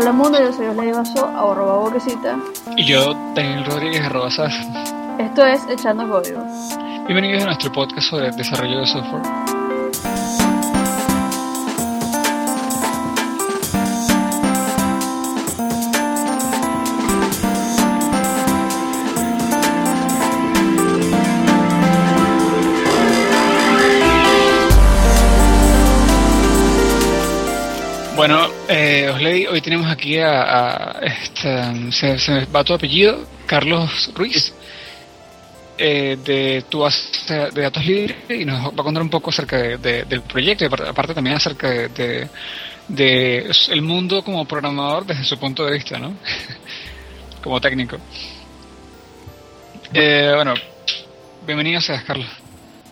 Hola mundo, yo soy Osley Vaso, arroba boquecita. Y yo, Daniel Rodríguez, arroba SAS. Esto es Echando Código. Bienvenidos a nuestro podcast sobre desarrollo de software. Eh, Osley, hoy tenemos aquí a, este, se, me va tu apellido, Carlos Ruiz, eh, de tu de datos libres y nos va a contar un poco acerca del proyecto y aparte también acerca de, el mundo como programador desde su punto de vista, ¿no? como técnico. Eh, bueno, bienvenido seas, Carlos.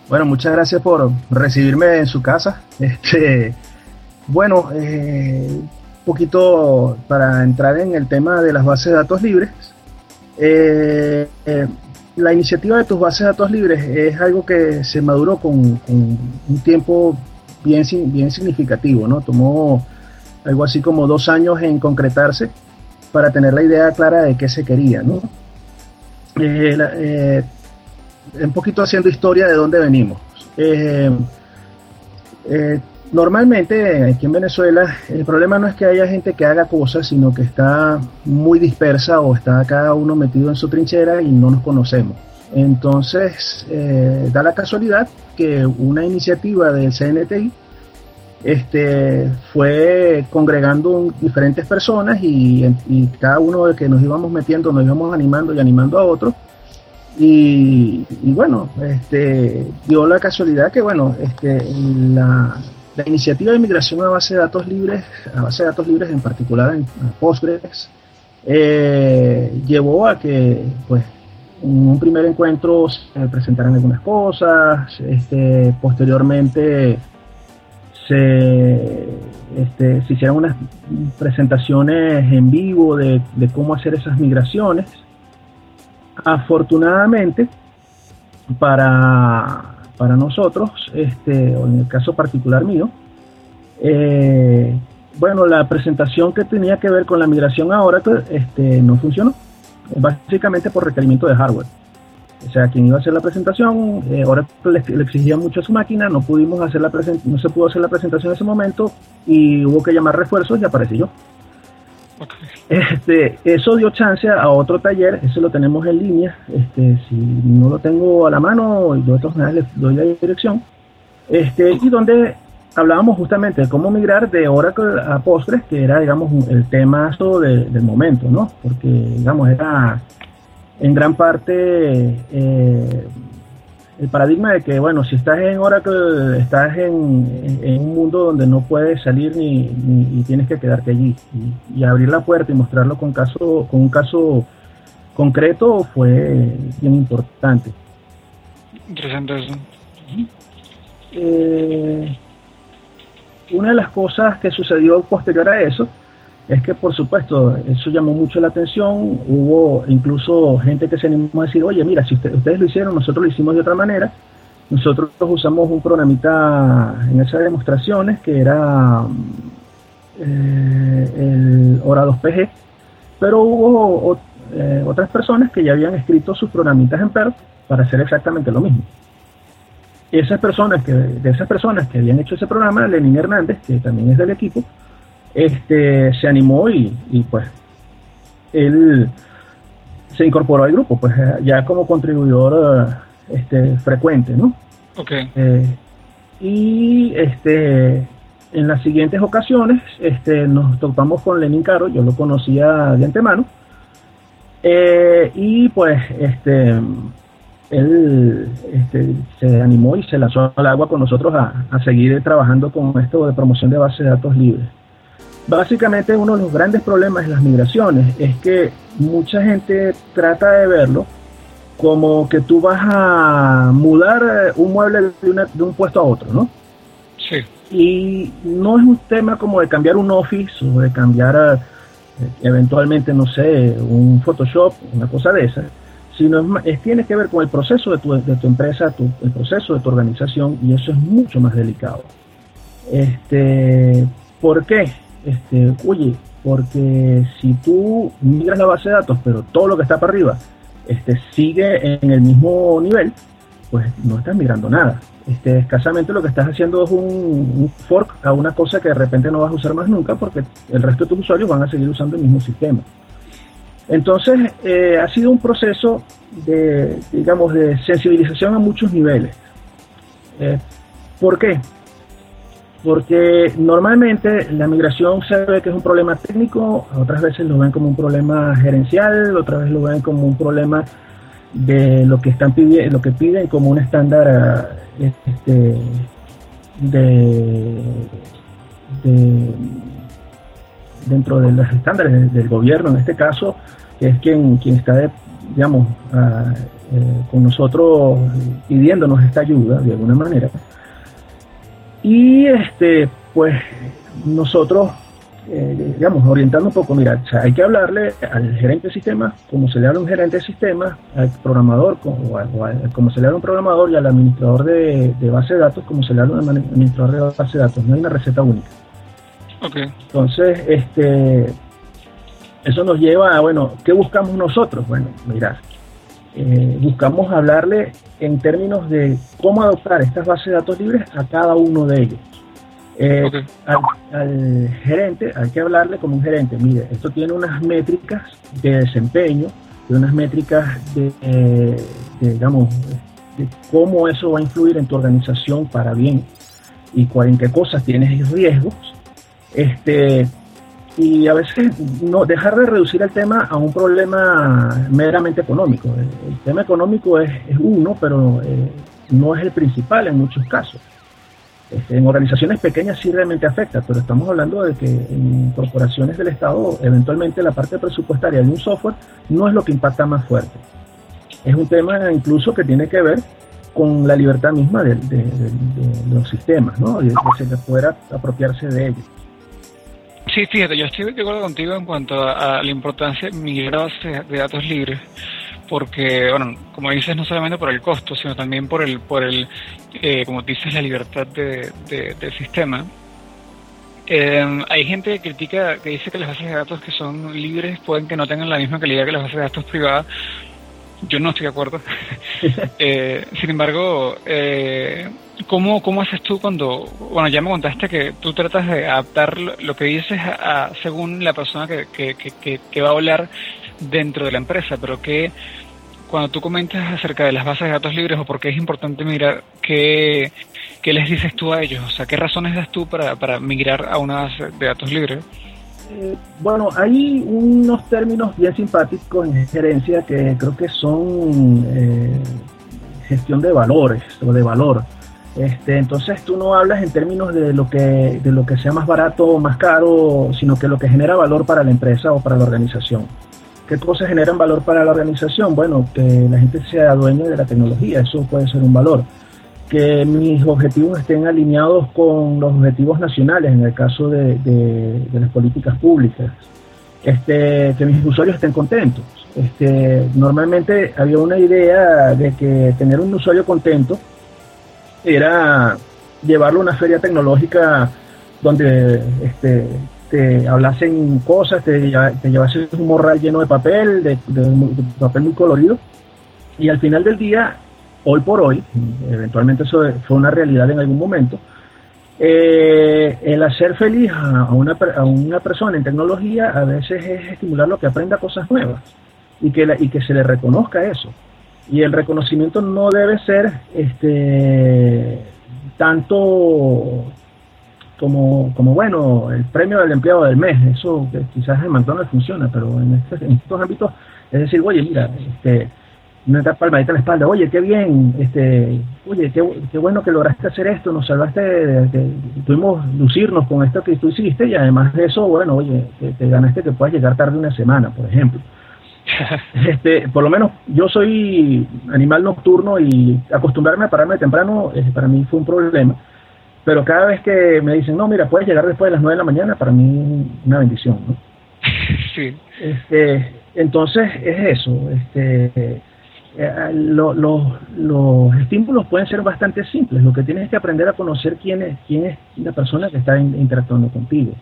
Bueno, muchas gracias por recibirme en su casa. Este bueno, eh, un poquito para entrar en el tema de las bases de datos libres. Eh, eh, la iniciativa de tus bases de datos libres es algo que se maduró con, un tiempo bien, bien significativo, ¿no? Tomó algo así como dos años en concretarse para tener la idea clara de qué se quería, ¿no? un poquito haciendo historia de dónde venimos. Normalmente aquí en Venezuela el problema no es que haya gente que haga cosas, sino que está muy dispersa o está cada uno metido en su trinchera y no nos conocemos. Entonces, eh, da la casualidad que una iniciativa del CNTI este, fue congregando diferentes personas y, cada uno de que nos íbamos metiendo nos íbamos animando y animando a otros. Y, y, bueno, este, dio la casualidad que bueno, este, la, la iniciativa de migración a base de datos libres, a base de datos libres en particular en, Postgres, eh, llevó a que pues en un primer encuentro se presentaran algunas cosas, este, posteriormente se, este, hicieron unas presentaciones en vivo de, de cómo hacer esas migraciones. Afortunadamente, para para nosotros, este, o en el caso particular mío, eh, bueno, la presentación que tenía que ver con la migración a Oracle este, no funcionó, básicamente por requerimiento de hardware. O sea, quien iba a hacer la presentación, eh, Oracle le, exigía mucho a su máquina, no pudimos hacer la no se pudo hacer la presentación en ese momento y hubo que llamar refuerzos y aparecí yo. Este, eso dio chance a otro taller, eso lo tenemos en línea. Este, si no lo tengo a la mano, de todas maneras les doy la dirección. Este, y donde hablábamos justamente de cómo migrar de Oracle a Postgres, que era, digamos, el tema de, del momento, ¿no? Porque, digamos, era en gran parte eh, el paradigma de que, bueno, si estás en Oracle, estás en, un mundo donde no puedes salir ni, y tienes que quedarte allí. Y, abrir la puerta y mostrarlo con, caso, con un caso concreto fue bien importante. Interesante eso. Eh, una de las cosas que sucedió posterior a eso es que por supuesto eso llamó mucho la atención, hubo incluso gente que se animó a decir, oye, mira, si ustedes lo hicieron, nosotros lo hicimos de otra manera, nosotros usamos un programita en esas demostraciones que era eh, el Hora 2PG, pero hubo eh, otras personas que ya habían escrito sus programitas en Perl para hacer exactamente lo mismo. Esas personas que, de esas personas que habían hecho ese programa, Lenín Hernández, que también es del equipo, este, se animó y, pues él se incorporó al grupo, pues ya como contribuidor este, frecuente, ¿no? Ok. Eh, y este, en las siguientes ocasiones este, nos topamos con Lenin Caro, yo lo conocía de antemano, eh, y pues este, él este, se animó y se lanzó al agua con nosotros a, a seguir trabajando con esto de promoción de bases de datos libres. Básicamente uno de los grandes problemas en las migraciones es que mucha gente trata de verlo como que tú vas a mudar eh, un mueble de, un puesto a otro, ¿no? Sí. Y no es un tema como de cambiar un office o de cambiar eh, eventualmente, no sé, un Photoshop, una cosa de esa, sino es, tiene que ver con el proceso de tu, de tu empresa, el proceso de tu organización y eso es mucho más delicado. Este, ¿Por qué? Este, oye, porque si tú migras la base de datos, pero todo lo que está para arriba este, sigue en el mismo nivel, pues no estás migrando nada. Este, escasamente lo que estás haciendo es un, fork a una cosa que de repente no vas a usar más nunca porque el resto de tus usuarios van a seguir usando el mismo sistema. Entonces, eh, ha sido un proceso de, digamos, de sensibilización a muchos niveles. Eh, ¿Por qué? Porque normalmente la migración se ve que es un problema técnico, otras veces lo ven como un problema gerencial, otras veces lo ven como un problema de lo que están pidiendo, lo que piden como un estándar este, de, dentro de los estándares del gobierno, en este caso, que es quien, quien está, digamos, eh, con nosotros pidiéndonos esta ayuda de alguna manera. Y este, pues nosotros eh, digamos, orientando un poco, mira, hay que hablarle al gerente de sistemas como se le habla a un gerente de sistemas, al programador como, como se le habla a un programador y al administrador de, base de datos como se le habla a un administrador de base de datos. No hay una receta única. Okay. Entonces, este, eso nos lleva a, bueno, ¿qué buscamos nosotros? Bueno, mira, eh, buscamos hablarle en términos de cómo adoptar estas bases de datos libres a cada uno de ellos. Eh, al, gerente hay que hablarle como un gerente, mire, esto tiene unas métricas de desempeño, de unas métricas de, digamos, de cómo eso va a influir en tu organización para bien y cuál, en qué cosas tienes riesgos. Este, y a veces no dejar de reducir el tema a un problema meramente económico. El, tema económico es, uno, pero eh, no es el principal en muchos casos. Este, en organizaciones pequeñas sí realmente afecta, pero estamos hablando de que en corporaciones del Estado, eventualmente la parte presupuestaria de un software no es lo que impacta más fuerte. Es un tema incluso que tiene que ver con la libertad misma de, los sistemas, ¿no? Y de pueda apropiarse de ellos. Sí, fíjate, yo estoy de acuerdo contigo en cuanto a, la importancia de migrar de datos libres porque, bueno, como dices, no solamente por el costo, sino también por el, por el eh, como dices, la libertad de, del sistema. Eh, hay gente que critica, que dice que las bases de datos que son libres pueden que no tengan la misma calidad que las bases de datos privadas. Yo no estoy de acuerdo. eh, sin embargo, eh, ¿cómo, ¿cómo haces tú cuando, bueno, ya me contaste que tú tratas de adaptar lo que dices a, según la persona que, que, va a hablar dentro de la empresa, pero que cuando tú comentas acerca de las bases de datos libres o por qué es importante migrar, ¿qué, qué les dices tú a ellos? O sea, ¿qué razones das tú para, para migrar a una base de datos libres? Eh, bueno, hay unos términos bien simpáticos en gerencia que creo que son eh, gestión de valores o de valor. Este, entonces tú no hablas en términos de lo que de lo que sea más barato o más caro, sino que lo que genera valor para la empresa o para la organización. ¿Qué cosas generan valor para la organización? Bueno, que la gente sea dueña de la tecnología, eso puede ser un valor. Que mis objetivos estén alineados con los objetivos nacionales, en el caso de, las políticas públicas. Este, que mis usuarios estén contentos. Este, normalmente había una idea de que tener un usuario contento era llevarlo a una feria tecnológica donde este, te hablasen cosas, te, te llevasen un morral lleno de papel, de, papel muy colorido, y al final del día, hoy por hoy, eventualmente eso fue una realidad en algún momento, eh, el hacer feliz a una, a una persona en tecnología a veces es estimularlo que aprenda cosas nuevas y que, y que se le reconozca eso. Y el reconocimiento no debe ser este tanto como, como bueno, el premio del empleado del mes, eso quizás en McDonald's funciona, pero en, este, en estos ámbitos es decir, oye, mira, este, una palmadita en la espalda, oye, qué bien, este, oye, qué, qué bueno que lograste hacer esto, nos salvaste, de, tuvimos lucirnos con esto que tú hiciste y además de eso, bueno, oye, te, ganaste que puedas llegar tarde una semana, por ejemplo. este, por lo menos yo soy animal nocturno y acostumbrarme a pararme temprano eh, para mí fue un problema pero cada vez que me dicen, no, mira, puedes llegar después de las 9 de la mañana, para mí una bendición, ¿no? Sí. Este, entonces es eso, este, eh, los estímulos pueden ser bastante simples, lo que tienes es que aprender a conocer quién es, quién es la persona que está interactuando contigo.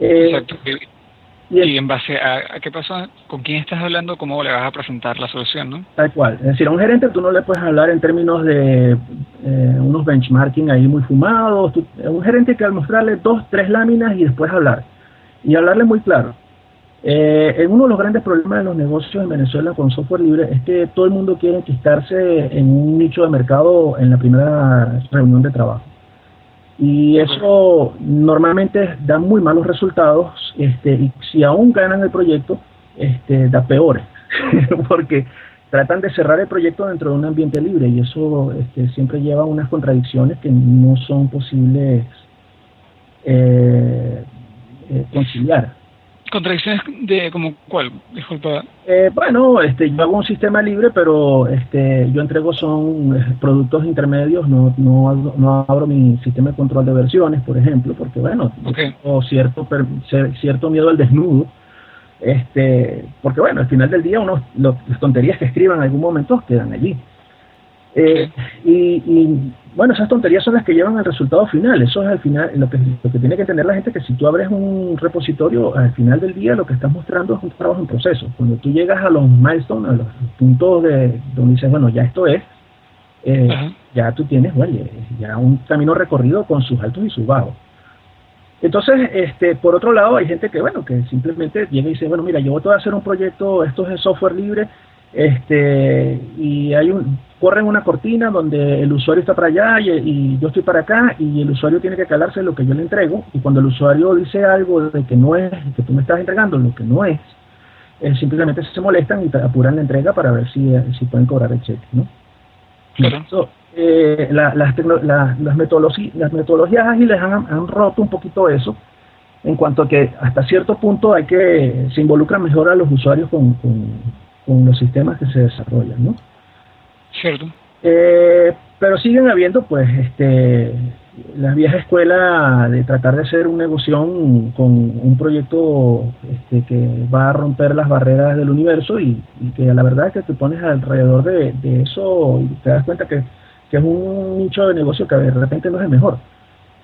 Eh, Exacto. Y, en base a, qué pasó, con quién estás hablando, cómo le vas a presentar la solución, ¿no? Tal cual. Es decir, a un gerente tú no le puedes hablar en términos de eh, unos benchmarking ahí muy fumados. un gerente que al mostrarle dos, tres láminas y después hablar. Y hablarle muy claro. Eh, uno de los grandes problemas de los negocios en Venezuela con software libre es que todo el mundo quiere enquistarse en un nicho de mercado en la primera reunión de trabajo. Y eso normalmente da muy malos resultados este, y si aún ganan el proyecto, este, da peores, porque tratan de cerrar el proyecto dentro de un ambiente libre y eso este, siempre lleva a unas contradicciones que no son posibles eh, eh conciliar. ¿Contradicciones de como cuál? Disculpa. Eh, bueno, este, yo hago un sistema libre, pero este, yo entrego son eh, productos intermedios, no, no, no abro mi sistema de control de versiones, por ejemplo, porque bueno, tengo cierto, cierto miedo al desnudo, este, porque bueno, al final del día uno, las tonterías que escriban en algún momento quedan allí. Eh, y, bueno, esas tonterías son las que llevan al resultado final. Eso es al final lo que, lo que tiene que entender la gente, que si tú abres un repositorio, al final del día lo que estás mostrando es un trabajo en proceso. Cuando tú llegas a los milestones, a los puntos de donde dices, bueno, ya esto es, eh, ya tú tienes, bueno, ya un camino recorrido con sus altos y sus bajos. Entonces, este, por otro lado, hay gente que, bueno, que simplemente llega y dice, bueno, mira, yo voy a hacer un proyecto, esto es software libre, este, y hay un, corren una cortina donde el usuario está para allá y, yo estoy para acá y el usuario tiene que calarse lo que yo le entrego y cuando el usuario dice algo de que no es, que tú me estás entregando lo que no es, eh, simplemente se molestan y apuran la entrega para ver si, eh, si pueden cobrar el cheque, ¿no? Eh, las, las, metodologías, las metodologías ágiles han, han roto un poquito eso en cuanto a que hasta cierto punto hay que se involucra mejor a los usuarios con, con los sistemas que se desarrollan, ¿no? Cierto. Eh, pero siguen habiendo, pues, este, la vieja escuela de tratar de hacer un negocio con un proyecto este, que va a romper las barreras del universo y, que la verdad es que te pones alrededor de, eso y te das cuenta que, es un nicho de negocio que de repente no es el mejor.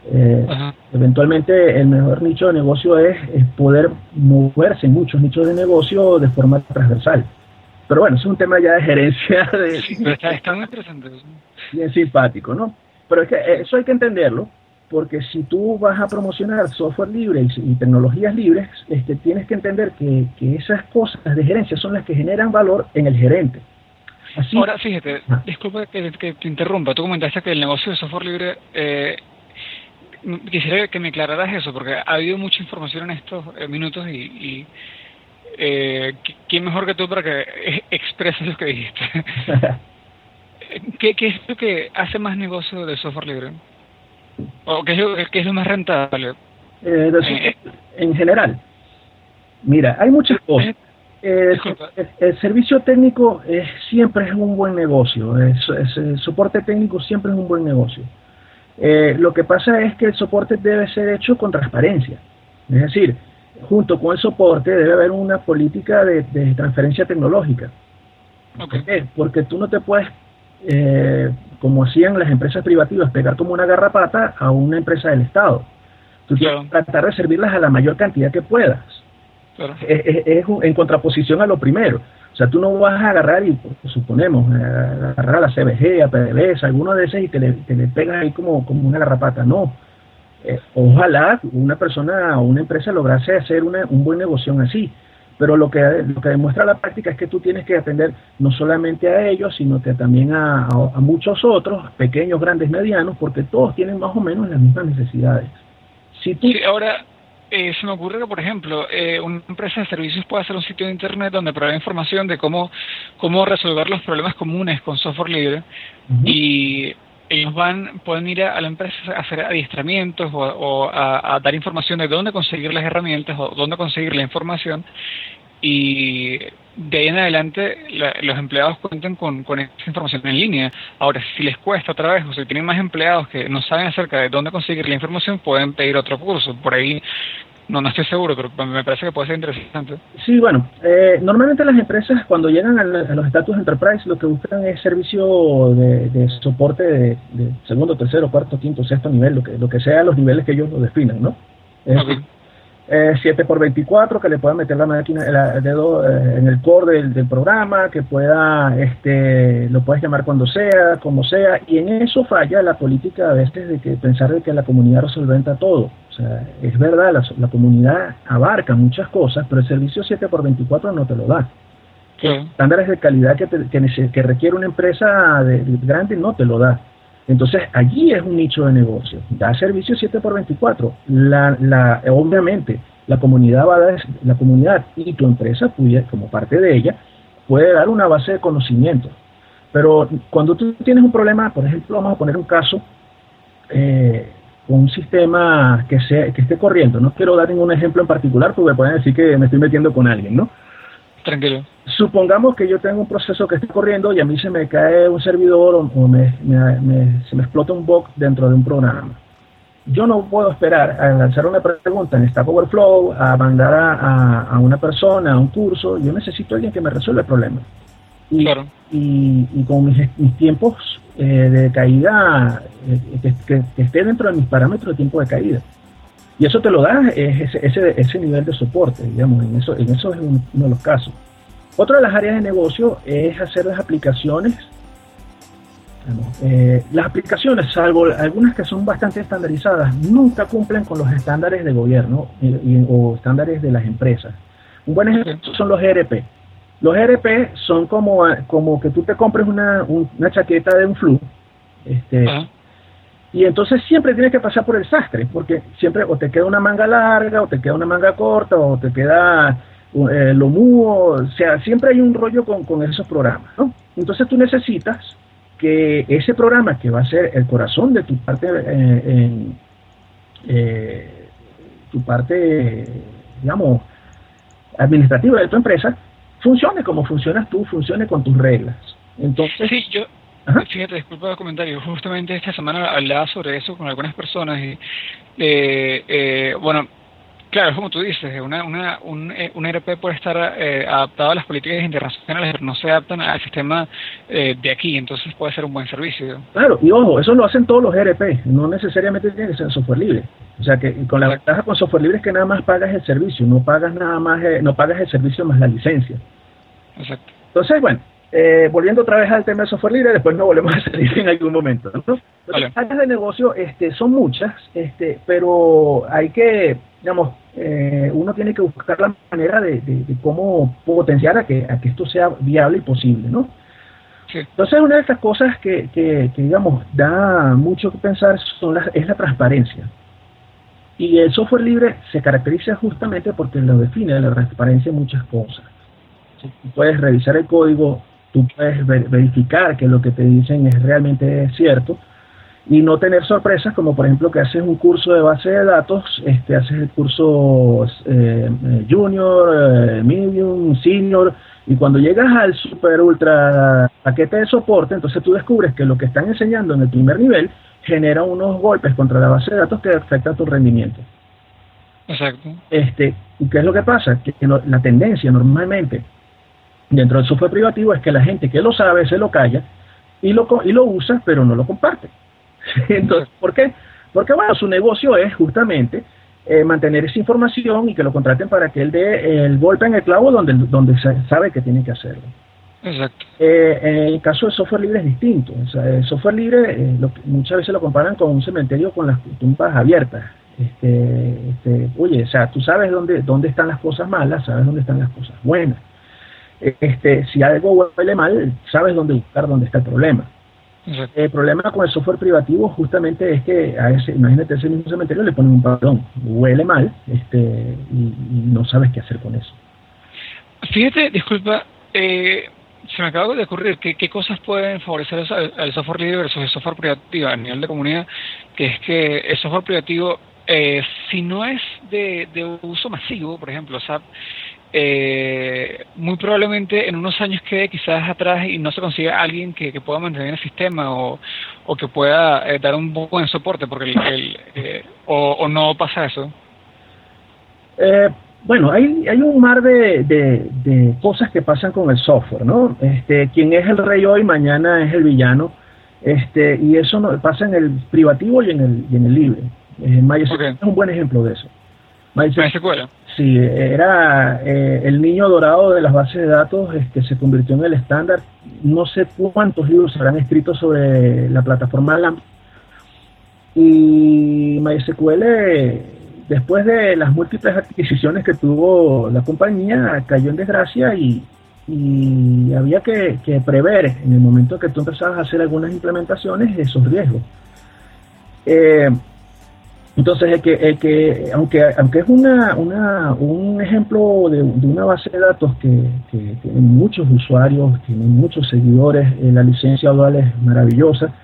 Eh, eventualmente el mejor nicho de negocio es, es, poder moverse en muchos nichos de negocio de forma transversal. Pero bueno, es un tema ya de gerencia. De, pero está, muy interesante. Bien simpático, ¿no? Pero es que eso hay que entenderlo, porque si tú vas a promocionar software libre y, tecnologías libres, este, tienes que entender que, que, esas cosas de gerencia son las que generan valor en el gerente. Así, Ahora, fíjate, ah. disculpa que, te interrumpa, tú comentaste que el negocio de software libre, eh, quisiera que me aclararas eso, porque ha habido mucha información en estos eh, minutos y eh, ¿quién mejor que tú para que expreses lo que dijiste? ¿Qué, ¿Qué, es lo que hace más negocio de software libre? ¿O qué es lo, qué es lo más rentable? Eh, eh, en general, mira, hay muchas cosas. Eh, el, servicio técnico es, siempre es un buen negocio, es, el soporte técnico siempre es un buen negocio. lo que pasa es que el soporte debe ser hecho con transparencia. Es decir, junto con el soporte debe haber una política de, transferencia tecnológica. ¿Por qué? Porque tú no te puedes, eh, como hacían las empresas privativas, pegar como una garrapata a una empresa del Estado. Tú tienes que tratar de servirlas a la mayor cantidad que puedas. Es, en contraposición a lo primero. O sea, tú no vas a agarrar y, suponemos, agarrar a la CBG, a PDVSA, alguno de esos y te le, te le pegas ahí como, como una garrapata. No eh, ojalá una persona o una empresa lograse hacer un buen negocio así, pero lo que, lo que demuestra la práctica es que tú tienes que atender no solamente a ellos, sino que también a, muchos otros, pequeños, grandes, medianos, porque todos tienen más o menos las mismas necesidades. Si sí, ahora eh, se me ocurre que, por ejemplo, eh, una empresa de servicios puede hacer un sitio de Internet donde provee información de cómo, cómo resolver los problemas comunes con software libre y ellos van pueden ir a, la empresa a hacer adiestramientos o, a, dar información de dónde conseguir las herramientas o dónde conseguir la información y de ahí en adelante los empleados cuentan con, con esa información en línea. Ahora, si les cuesta otra vez o si tienen más empleados que no saben acerca de dónde conseguir la información, pueden pedir otro curso. Por ahí no, no estoy seguro, pero me parece que puede ser interesante. Sí, bueno, eh, normalmente las empresas cuando llegan a, los estatus enterprise lo que buscan es servicio de, soporte de, segundo, tercero, cuarto, quinto, sexto nivel, lo que, lo que sea los niveles que ellos lo definan, ¿no? Eh, 7x24 que le pueda meter la máquina, el dedo eh, en el core del, programa, que pueda, este, lo puedes llamar cuando sea, como sea, y en eso falla la política a veces de que pensar de que la comunidad resolventa todo. O sea, es verdad, la, comunidad abarca muchas cosas, pero el servicio 7x24 no te lo da. Estándares de calidad que, que, requiere una empresa de, grande no te lo da. Entonces, allí es un nicho de negocio. Da servicio 7 por 24. La, la, obviamente, la comunidad, va a dar, la comunidad y tu empresa, como parte de ella, puede dar una base de conocimiento. Pero cuando tú tienes un problema, por ejemplo, vamos a poner un caso, eh, un sistema que, sea, que esté corriendo. No quiero dar ningún ejemplo en particular porque pueden decir que me estoy metiendo con alguien, ¿no? Tranquilo. Supongamos que yo tengo un proceso que esté corriendo y a mí se me cae un servidor o, me, se me explota un bug dentro de un programa. Yo no puedo esperar a lanzar una pregunta en Stack Overflow, a mandar a, una persona a un curso. Yo necesito a alguien que me resuelva el problema. Y, claro. y, con mis, tiempos eh, de caída, eh, que, esté dentro de mis parámetros de tiempo de caída. Y eso te lo da ese, ese, ese nivel de soporte, digamos, en eso, en eso es uno de los casos. Otra de las áreas de negocio es hacer las aplicaciones. Eh, las aplicaciones, salvo algunas que son bastante estandarizadas, nunca cumplen con los estándares de gobierno o estándares de las empresas. Un buen ejemplo son los ERP. Los ERP son como, como que tú te compres una, una chaqueta de un flu, este, y entonces siempre tienes que pasar por el sastre, porque siempre o te queda una manga larga, o te queda una manga corta, o te queda eh, lo mudo, o sea, siempre hay un rollo con, esos programas, ¿no? Entonces tú necesitas que ese programa que va a ser el corazón de tu parte, eh, eh, tu parte, digamos, administrativa de tu empresa, funcione como funcionas tú, funcione con tus reglas. Entonces, sí, yo, Fíjate, disculpa el comentario. Justamente esta semana hablaba sobre eso con algunas personas y, eh, eh, bueno, claro, como tú dices, una, una, un, eh, un ERP puede estar adaptado a las políticas internacionales, pero no se adaptan al sistema de aquí, entonces puede ser un buen servicio. Claro, y ojo, eso lo hacen todos los ERP, no necesariamente tiene que ser software libre. O sea que con la ventaja con software libre es que nada más pagas el servicio, no pagas nada más, no pagas el servicio más la licencia. Exacto. Entonces, bueno, eh, volviendo otra vez al tema de software libre, después nos volvemos a salir en algún momento. Las áreas de negocio este, son muchas, este, pero hay que, digamos, eh, uno tiene que buscar la manera de, cómo potenciar a que, a que esto sea viable y posible, ¿no? Entonces, una de estas cosas que, que, digamos, da mucho que pensar son las, es la transparencia. Y el software libre se caracteriza justamente porque lo define la transparencia en muchas cosas. Puedes revisar el código tú puedes verificar que lo que te dicen es realmente cierto y no tener sorpresas como por ejemplo que haces un curso de base de datos, este, haces el curso eh, eh, junior, eh, medium, senior y cuando llegas al super ultra paquete de soporte, entonces tú descubres que lo que están enseñando en el primer nivel genera unos golpes contra la base de datos que afectan tu rendimiento. Exacto. Este, ¿Y qué es lo que pasa? Que la tendencia normalmente dentro del software privativo es que la gente que lo sabe se lo calla y lo, y lo usa, pero no lo comparte. Entonces, ¿por qué? Porque, bueno, su negocio es justamente eh, mantener esa información y que lo contraten para que él dé el golpe en el clavo donde, donde sabe que tiene que hacerlo. Exacto. Eh, en el caso del software libre es distinto. O sea, el software libre eh, muchas veces lo comparan con un cementerio con las tumbas abiertas. Este, este, oye, o sea, tú sabes dónde, dónde están las cosas malas, sabes dónde están las cosas buenas este, si algo huele mal, sabes dónde buscar dónde está el problema. El problema con el software privativo justamente es que a ese, imagínate ese mismo cementerio le ponen un padrón, huele mal, este, y, no sabes qué hacer con eso. Fíjate, disculpa, eh, se me acaba de ocurrir ¿qué, qué cosas pueden favorecer al, software libre versus el software privativo a nivel de comunidad, que es que el software privativo, eh, si no es de, de uso masivo, por ejemplo, SAP, eh, muy probablemente en unos años quede quizás atrás y no se consiga alguien que, pueda mantener el sistema o, o que pueda eh, dar un buen soporte, porque el, eh, o, no pasa eso. Eh, bueno, hay, hay un mar de, de, cosas que pasan con el software, ¿no? Este, quien es el rey hoy, mañana es el villano, este, y eso no, pasa en el privativo y en el, y en el libre. Eh, es un buen ejemplo de eso. MySQL. Sí, era eh, el niño dorado de las bases de datos que este, se convirtió en el estándar. No sé cuántos libros se habrán escrito sobre la plataforma LAMP. Y MySQL, después de las múltiples adquisiciones que tuvo la compañía, cayó en desgracia y, había que, que, prever en el momento que tú empezabas a hacer algunas implementaciones esos riesgos. Eh, entonces, el que, el que, aunque, aunque es una, una, un ejemplo de, una base de datos que, que, tiene muchos usuarios, tiene muchos seguidores, eh, la licencia dual es maravillosa,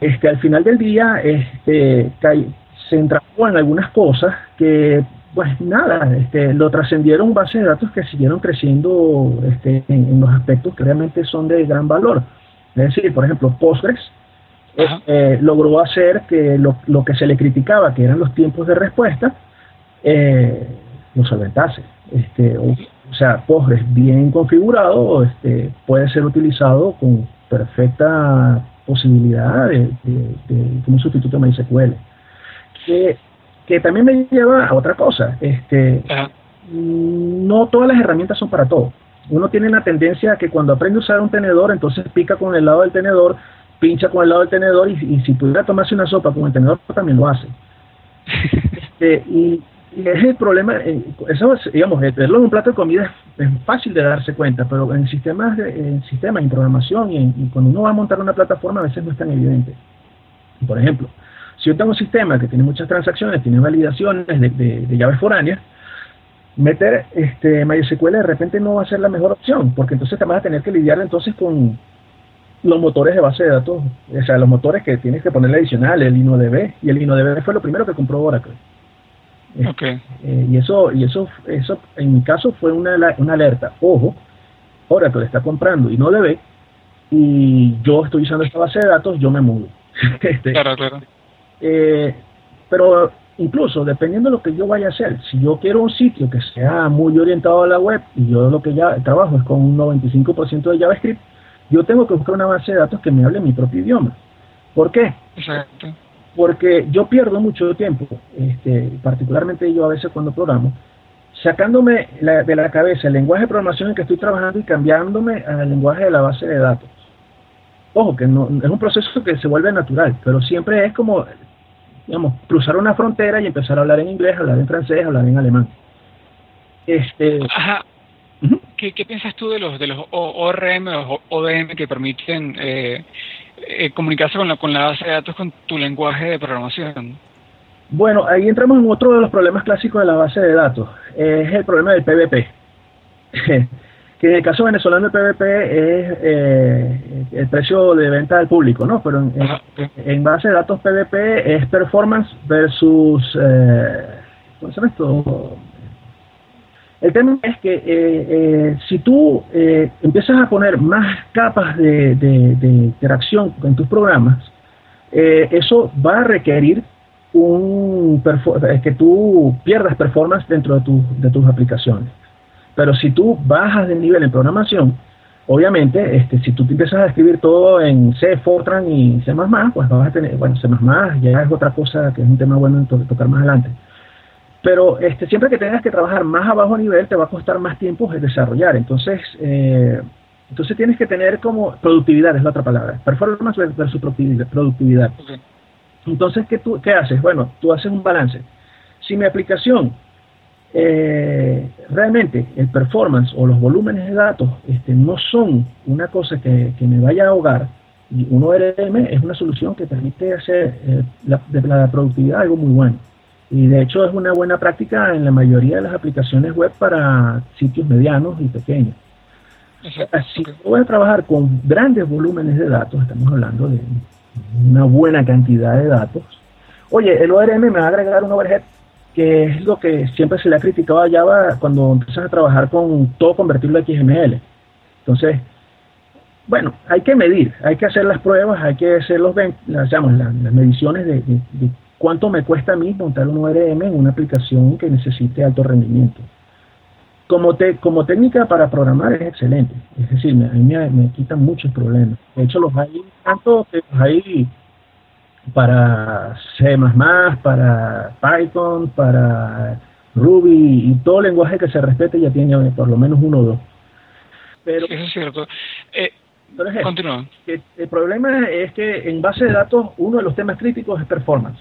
este, al final del día este, se entrapó en algunas cosas que, pues nada, este, lo trascendieron bases de datos que siguieron creciendo este, en, en los aspectos que realmente son de gran valor. Es decir, por ejemplo, Postgres eh, logró hacer que lo, lo, que se le criticaba, que eran los tiempos de respuesta, eh, lo solventase. Este, o, sea, Postgres bien configurado este, puede ser utilizado con perfecta posibilidad de, como sustituto de MySQL. Que, que también me lleva a otra cosa. Este, no todas las herramientas son para todo. Uno tiene la tendencia a que cuando aprende a usar un tenedor, entonces pica con el lado del tenedor pincha con el lado del tenedor y, si pudiera tomarse una sopa con el tenedor también lo hace. Este, y, es el problema, eh, eso digamos, verlo en un plato de comida es, fácil de darse cuenta, pero en sistemas, en sistemas, en programación y, y, cuando uno va a montar una plataforma a veces no es tan evidente. Por ejemplo, si yo tengo un sistema que tiene muchas transacciones, tiene validaciones de, de llaves foráneas, meter este MySQL de repente no va a ser la mejor opción, porque entonces te vas a tener que lidiar entonces con los motores de base de datos, o sea, los motores que tienes que ponerle adicional, el InnoDB, y el InnoDB fue lo primero que compró Oracle. Este, okay. Eh, y eso, y eso, eso en mi caso fue una, una alerta. Ojo, Oracle está comprando InnoDB y yo estoy usando esta base de datos, yo me mudo. este, claro, claro. Eh, pero incluso dependiendo de lo que yo vaya a hacer, si yo quiero un sitio que sea muy orientado a la web y yo lo que ya trabajo es con un 95% de JavaScript, yo tengo que buscar una base de datos que me hable mi propio idioma. ¿Por qué? Exacto. Porque yo pierdo mucho tiempo, este, particularmente yo a veces cuando programo, sacándome de la cabeza el lenguaje de programación en que estoy trabajando y cambiándome al lenguaje de la base de datos. Ojo, que no, es un proceso que se vuelve natural, pero siempre es como, digamos, cruzar una frontera y empezar a hablar en inglés, hablar en francés, hablar en alemán. Este, Ajá. ¿Qué, piensas tú de los de los ORM o ODM que permiten eh, eh, comunicarse con la, con la base de datos con tu lenguaje de programación? Bueno, ahí entramos en otro de los problemas clásicos de la base de datos. es el problema del PVP. que en el caso venezolano el PVP es eh, el precio de venta al público, ¿no? Pero en, base de datos PVP es performance versus... ¿Cómo se llama esto? El tema es que eh, eh, si tú eh, empiezas a poner más capas de, interacción en tus programas, eso va a requerir un que tú pierdas performance dentro de, de tus aplicaciones. Pero si tú bajas de nivel en programación, obviamente, este, si tú empiezas a escribir todo en C, Fortran y C++, pues vas a tener, bueno, C++ ya es otra cosa que es un tema bueno en tocar más adelante pero este, siempre que tengas que trabajar más a bajo nivel te va a costar más tiempo desarrollar. Entonces, eh, entonces tienes que tener como productividad, es la otra palabra, performance versus productividad. Entonces, ¿qué, tú, ¿qué haces? Bueno, tú haces un balance. Si mi aplicación eh, realmente el performance o los volúmenes de datos este, no son una cosa que, me vaya a ahogar, y un ORM es una solución que permite hacer eh, la, de la productividad algo muy bueno. Y de hecho es una buena práctica en la mayoría de las aplicaciones web para sitios medianos y pequeños. Si voy a trabajar con grandes volúmenes de datos, estamos hablando de una buena cantidad de datos. Oye, el ORM me va a agregar un overhead, que es lo que siempre se le ha criticado a Java cuando empiezas a trabajar con todo convertirlo a XML. Entonces, bueno, hay que medir, hay que hacer las pruebas, hay que hacer los, las, las, las mediciones de, de ¿Cuánto me cuesta a mí montar un ORM en una aplicación que necesite alto rendimiento? Como, te, como técnica para programar es excelente, es decir, a mí me, me quitan muchos problemas. De hecho, los hay tanto que los hay para C++, para Python, para Ruby y todo lenguaje que se respete ya tiene por lo menos uno o dos. Pero, Eso es cierto. Eh, continúa. El problema es que en base de datos uno de los temas críticos es performance.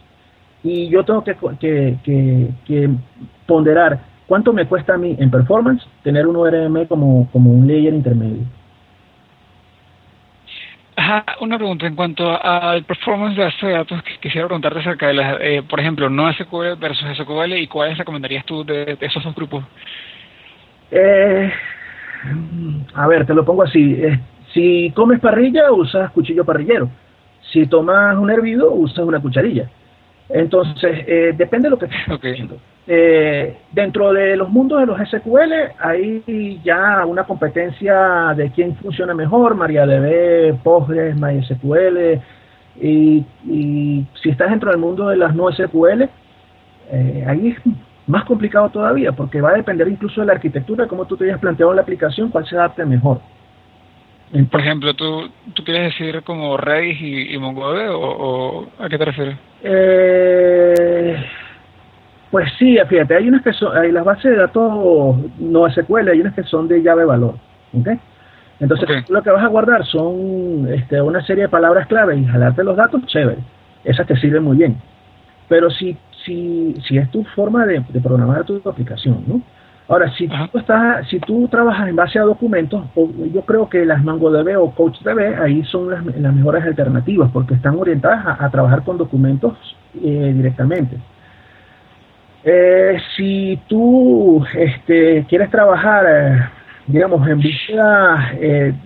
Y yo tengo que, que, que, ponderar cuánto me cuesta a mí en performance tener un ORM como, como un layer intermedio. Ajá, una pregunta en cuanto al performance de base de datos, quisiera preguntarte acerca de las, eh, por ejemplo, no SQL versus SQL y cuáles recomendarías tú de, esos dos grupos. Eh, a ver, te lo pongo así. Eh, si comes parrilla, usas cuchillo parrillero. Si tomas un hervido, usas una cucharilla. Entonces, eh, depende de lo que estés haciendo. Eh, dentro de los mundos de los SQL hay ya una competencia de quién funciona mejor, MariaDB, Postgres, MySQL, y, y si estás dentro del mundo de las no SQL, eh, ahí es más complicado todavía, porque va a depender incluso de la arquitectura, como tú te hayas planteado la aplicación, cuál se adapte mejor. Por ejemplo, ¿tú, ¿tú quieres decir como Redis y, MongoDB o, a qué te refieres? Eh, pues sí, fíjate, hay unas que son, hay las bases de datos no SQL, hay unas que son de llave valor, Entonces, lo que vas a guardar son este, una serie de palabras clave y jalarte los datos, chévere. Esas te sirven muy bien. Pero si, si, si es tu forma de, de programar tu aplicación, ¿no? Ahora, si tú, estás, si tú trabajas en base a documentos, yo creo que las MangoDB o CoachDB ahí son las, mejores alternativas porque están orientadas a, trabajar con documentos eh, directamente. Eh, si tú este, quieres trabajar, eh, digamos, en búsqueda,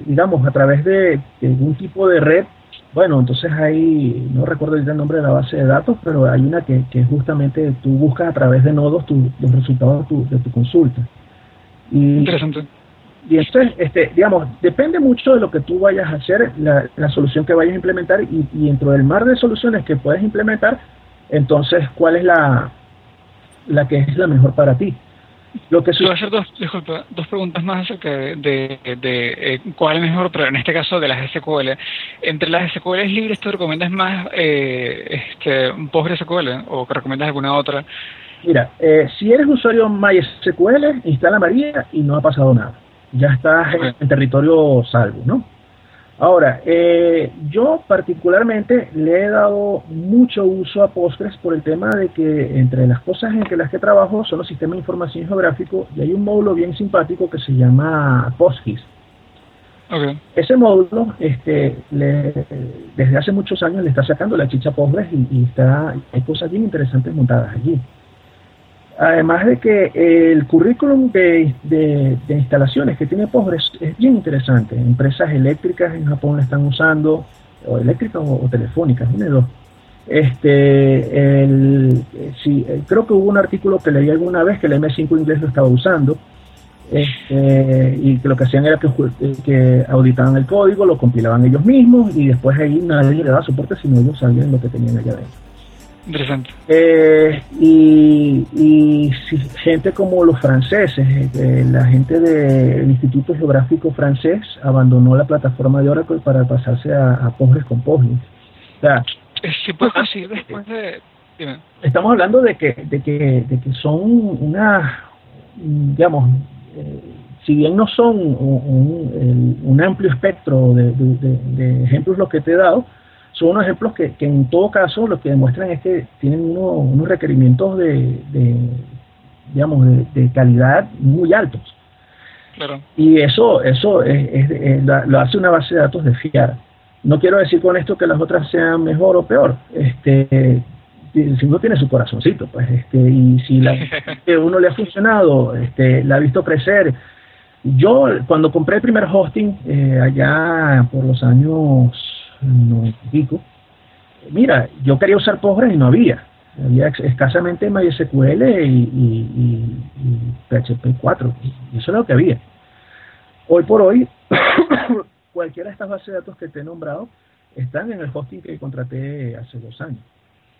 digamos, a través de, de un tipo de red bueno, entonces ahí, no recuerdo el nombre de la base de datos, pero hay una que, que justamente tú buscas a través de nodos los resultados de tu, de tu consulta. Y, Interesante. Y entonces, este, digamos, depende mucho de lo que tú vayas a hacer, la, la solución que vayas a implementar y, y, dentro del mar de soluciones que puedes implementar, entonces, ¿cuál es la, la que es la mejor para ti? Lo que Voy a hacer dos, dos preguntas más acerca de, de, eh, cuál es mejor, pero en este caso de las SQL. Entre las SQL libres, ¿tú recomiendas más eh, este, un PostgreSQL o recomiendas alguna otra? Mira, eh, si eres usuario MySQL, instala María y no ha pasado nada. Ya estás en territorio salvo, ¿no? Ahora, eh, yo particularmente le he dado mucho uso a Postgres por el tema de que entre las cosas en que las que trabajo son los sistemas de información geográfico y hay un módulo bien simpático que se llama PostGIS. Ese módulo, este, desde hace muchos años le está sacando la chicha Postgres y, y está, hay cosas bien interesantes montadas allí. Además de que el currículum de, instalaciones que tiene Postgres es bien interesante. Empresas eléctricas en Japón la están usando, o eléctricas o, telefónicas, una de dos. Este, el, sí, creo que hubo un artículo que leí alguna vez que el M5 inglés lo estaba usando. Este, y que lo que hacían era que, que, auditaban el código, lo compilaban ellos mismos y después ahí nadie le daba soporte sino ellos sabían lo que tenían allá adentro. Interesante. Eh, y, y gente como los franceses, eh, la gente del Instituto Geográfico francés abandonó la plataforma de Oracle para pasarse a, a Postgres con Postgres. O sea, pues, después de... Estamos hablando de que, de que, de que son una, digamos, eh, si bien no son un, un, amplio espectro de, de, de, ejemplos los que te he dado, son unos ejemplos que, que, en todo caso lo que demuestran es que tienen unos requerimientos de, digamos de, calidad muy altos. Y eso eso es, lo hace una base de datos de fiar. No quiero decir con esto que las otras sean mejor o peor. Este si uno tiene su corazoncito pues este y si la que uno le ha funcionado este la ha visto crecer. Yo cuando compré el primer hosting eh, allá por los años no pico. Mira, yo quería usar Postgres y no había. Había escasamente MySQL y, y, y, PHP 4. Y eso es lo que había. Hoy por hoy, cualquiera de estas bases de datos que te he nombrado están en el hosting que contraté hace dos años.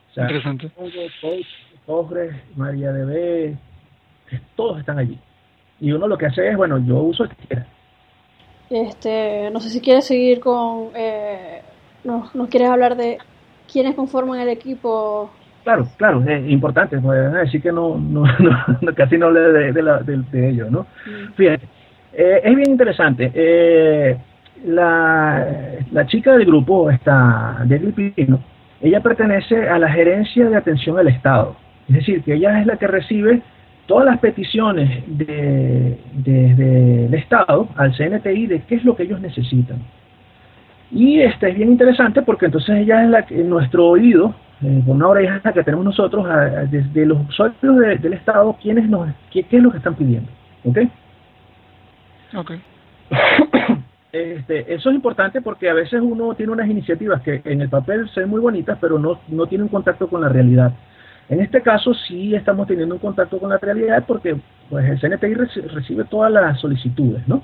O sea, Interesante. Postgres, MariaDB, todos están allí. Y uno lo que hace es, bueno, yo uso el que quiera. Este, no sé si quieres seguir con eh, ¿Nos, ¿Nos quieres hablar de quiénes conforman el equipo? Claro, claro, es importante, decir que no, no, no, casi no le de, de, la, de, ellos, ¿no? Mm. Fíjate, eh, es bien interesante. Eh, la, la chica del grupo, esta Debbie Pino, ella pertenece a la gerencia de atención al Estado. Es decir, que ella es la que recibe todas las peticiones desde de, el Estado al CNTI de qué es lo que ellos necesitan. Y este es bien interesante porque entonces ella es la que, nuestro oído, eh, una oreja que tenemos nosotros, desde los usuarios del Estado, quiénes nos, qué, es lo que están pidiendo. ¿Ok? Ok. Este, eso es importante porque a veces uno tiene unas iniciativas que en el papel se ven muy bonitas, pero no, no tienen contacto con la realidad. En este caso sí estamos teniendo un contacto con la realidad porque pues, el CNTI recibe todas las solicitudes, ¿no?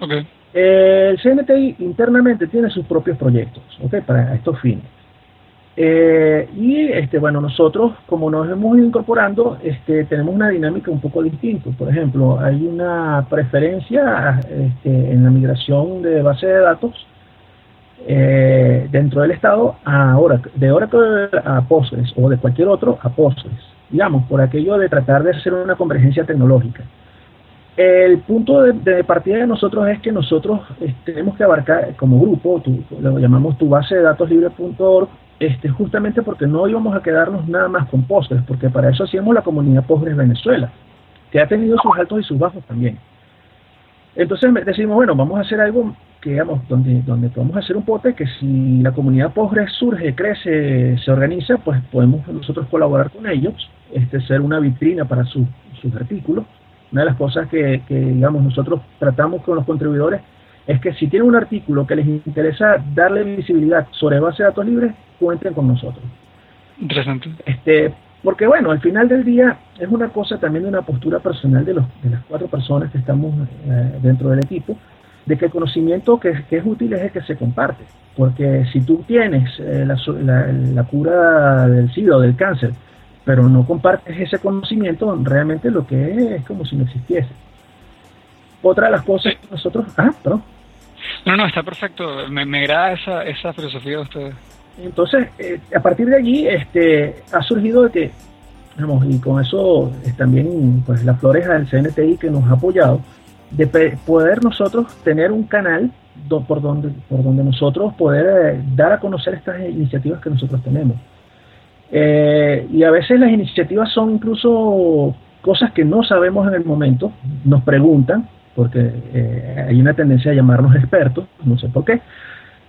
Okay. El CNTI internamente tiene sus propios proyectos, ¿ok? Para estos fines. Eh, y este, bueno, nosotros, como nos hemos ido incorporando, este, tenemos una dinámica un poco distinta. Por ejemplo, hay una preferencia este, en la migración de base de datos eh, dentro del Estado a Oracle, de Oracle a Postgres o de cualquier otro a Postgres, digamos, por aquello de tratar de hacer una convergencia tecnológica. El punto de, partida de nosotros es que nosotros este, tenemos que abarcar como grupo, lo llamamos tu base de datos libre.org, este, justamente porque no íbamos a quedarnos nada más con Postgres, porque para eso hacíamos la comunidad Postgres Venezuela, que ha tenido sus altos y sus bajos también. Entonces decimos, bueno, vamos a hacer algo que, digamos, donde, donde podemos hacer un pote que si la comunidad Postgres surge, crece, se organiza, pues podemos nosotros colaborar con ellos, este, ser una vitrina para sus artículos. Una de las cosas que, que, digamos, nosotros tratamos con los contribuidores es que si tienen un artículo que les interesa darle visibilidad sobre base de datos libres, cuenten con nosotros. Interesante. Este, porque bueno, al final del día es una cosa también de una postura personal de, los, de las cuatro personas que estamos eh, dentro del equipo, de que el conocimiento que, es útil es el que se comparte. Porque si tú tienes eh, la, la, cura del SIDA o del cáncer, pero no compartes ese conocimiento, realmente lo que es es como si no existiese. Otra de las cosas que nosotros... Ah, perdón. No, no, está perfecto. Me, me agrada esa, esa filosofía de ustedes. Entonces, eh, a partir de allí este, ha surgido de que, digamos, y con eso es también pues, la floreja del CNTI que nos ha apoyado, de poder nosotros tener un canal por, donde, por donde nosotros poder eh, dar a conocer estas iniciativas que nosotros tenemos. Eh, y a veces las iniciativas son incluso cosas que no sabemos en el momento, nos preguntan, porque hay una tendencia a llamarnos expertos, no sé por qué,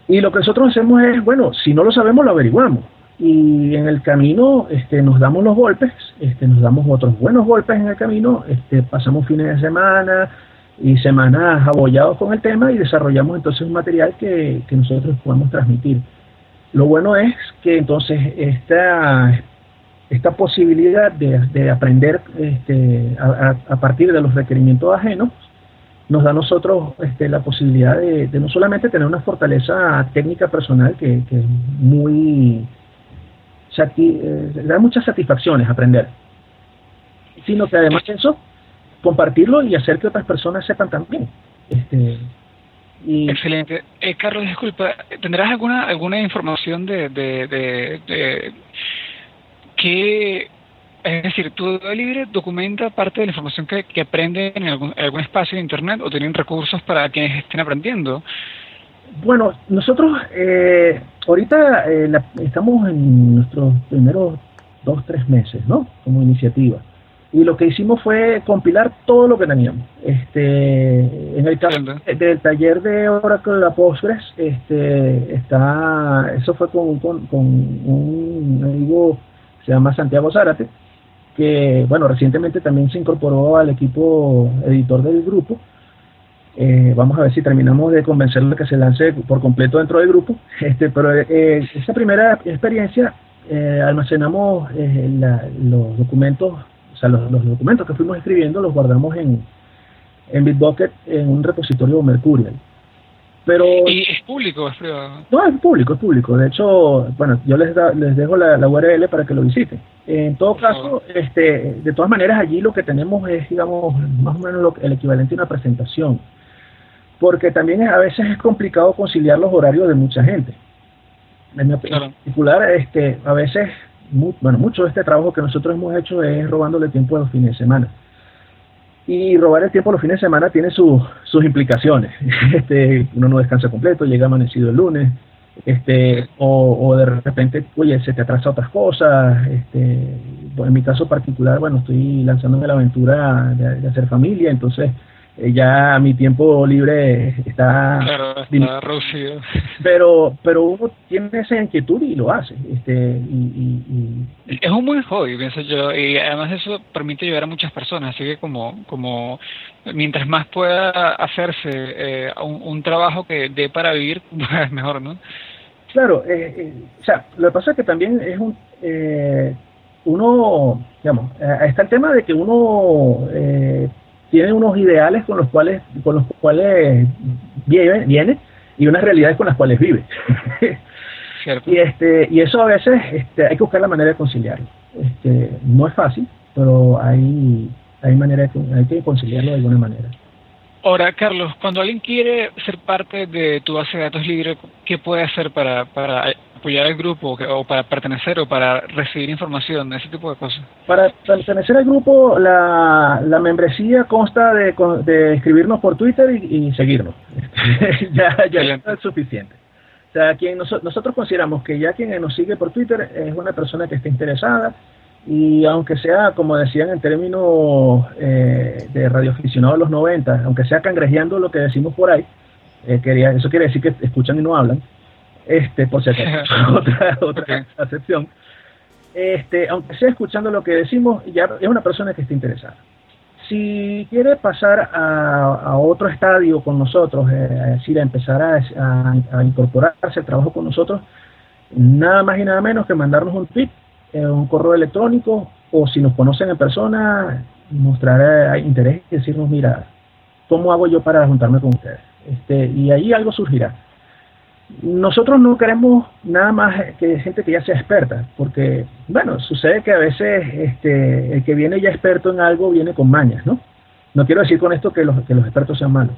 y lo que nosotros hacemos es, bueno, si no lo sabemos, lo averiguamos. Y en el camino este, nos damos los golpes, este, nos damos otros buenos golpes en el camino, este, pasamos fines de semana y semanas abollados con el tema y desarrollamos entonces un material que, nosotros podemos transmitir. Lo bueno es que entonces esta, esta posibilidad de, aprender este, a, partir de los requerimientos ajenos nos da a nosotros este, la posibilidad de, no solamente tener una fortaleza técnica personal que, es muy eh, da muchas satisfacciones aprender, sino que además de eso, compartirlo y hacer que otras personas sepan también. Este, y Excelente. Eh, Carlos, disculpa, ¿tendrás alguna alguna información de, de, de, de qué es decir, tu libre documenta parte de la información que, que aprenden en algún, espacio de Internet o tienen recursos para quienes estén aprendiendo. Bueno, nosotros eh, ahorita eh, estamos en nuestros primeros dos, tres meses, ¿no? Como iniciativa. Y lo que hicimos fue compilar todo lo que teníamos. Este, en el caso del taller de Oracle la Postgres, este, está, eso fue con, con, con un amigo, se llama Santiago Zárate, que, bueno, recientemente también se incorporó al equipo editor del grupo. Eh, vamos a ver si terminamos de convencerlo de que se lance por completo dentro del grupo. Este, pero eh, esa primera experiencia eh, almacenamos los documentos, o sea, los, documentos que fuimos escribiendo los guardamos en, en Bitbucket en un repositorio Mercurial. Pero, ¿Y es público? Es privado? No, es público, es público. De hecho, bueno, yo les, les dejo la, la, URL para que lo visiten. En todo caso, este, de todas maneras, allí lo que tenemos es, digamos, más o menos el equivalente a una presentación. Porque también a veces es complicado conciliar los horarios de mucha gente. En particular, este, a veces bueno, mucho de este trabajo que nosotros hemos hecho es robándole tiempo a los fines de semana. Y robar el tiempo a los fines de semana tiene sus implicaciones. Este, uno no descansa completo, llega amanecido el lunes, este, o, de repente, oye, se te atrasa otras cosas. Este, en mi caso particular, bueno, estoy lanzándome la aventura de hacer familia, entonces ya mi tiempo libre está, reducido. Pero, pero uno tiene esa inquietud y lo hace. Este, y, Es un buen hobby, pienso yo, y además eso permite ayudar a muchas personas, así que como, como mientras más pueda hacerse eh, un, trabajo que dé para vivir, pues mejor, ¿no? Claro, eh, eh, o sea, lo que pasa es que también es un... uno, digamos, está el tema de que uno tiene unos ideales con los cuales, con los cuales vive, viene y unas realidades con las cuales vive. y este y eso a veces este, hay que buscar la manera de conciliarlo. Este, no es fácil, pero hay hay manera de, hay que conciliarlo de alguna manera. Ahora, Carlos, cuando alguien quiere ser parte de tu base de datos libre, ¿qué puede hacer para, para apoyar al grupo o para pertenecer o para recibir información, ese tipo de cosas? Para pertenecer al grupo, la, la membresía consta de, de escribirnos por Twitter y, seguirnos. ya ya es suficiente. O sea, quien nosotros consideramos que ya quien nos sigue por Twitter es una persona que está interesada y aunque sea, como decían en términos eh, de radioaficionado de los 90, aunque sea cangrejeando lo que decimos por ahí, eh, quería, eso quiere decir que escuchan y no hablan, este, por si acaso, otra, otra acepción. Este, aunque sea escuchando lo que decimos, ya es una persona que está interesada. Si quiere pasar a, otro estadio con nosotros, eh, es decir, a empezar a, incorporarse al trabajo con nosotros, nada más y nada menos que mandarnos un tweet, eh, un correo electrónico, o si nos conocen en persona, mostrar eh, interés y decirnos, mira, ¿cómo hago yo para juntarme con ustedes? Este, y ahí algo surgirá nosotros no queremos nada más que gente que ya sea experta, porque, bueno, sucede que a veces este, el que viene ya experto en algo viene con mañas, ¿no? No quiero decir con esto que los, que los expertos sean malos,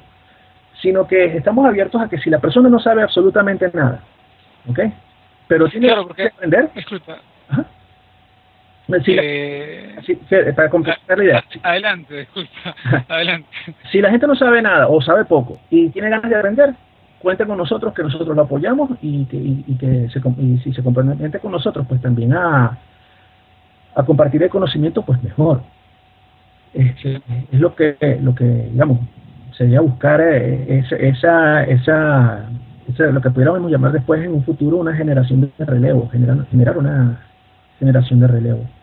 sino que estamos abiertos a que si la persona no sabe absolutamente nada, ¿ok? Pero tiene que aprender. Disculpa. Eh, para completar la idea. Adelante, disculpa. adelante. Si la gente no sabe nada o sabe poco y tiene ganas de aprender, cuente con nosotros, que nosotros lo apoyamos y que, y, que se, si se compromete con nosotros, pues también a, a compartir el conocimiento, pues mejor. Es, es lo que, lo que, digamos, sería buscar eh, esa, esa, esa, lo que pudiéramos llamar después en un futuro una generación de relevo, generar, generar una generación de relevo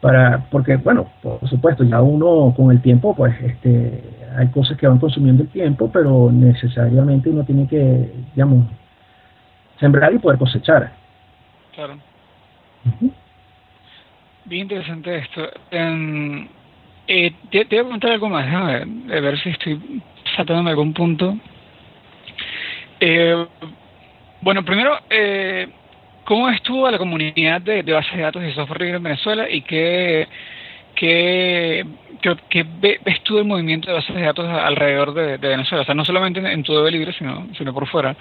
para porque bueno por supuesto ya uno con el tiempo pues este hay cosas que van consumiendo el tiempo pero necesariamente uno tiene que digamos sembrar y poder cosechar. Claro. Bien interesante esto. Em, eh, te, voy a preguntar algo más a ver si estoy saltándome algún punto. Eh, bueno primero eh, ¿Cómo estuvo la comunidad de, bases de datos y software libre en Venezuela y qué, qué, qué, ves tú el movimiento de bases de datos alrededor de, Venezuela? O sea, no solamente en, tu DB libre, sino, sino por fuera.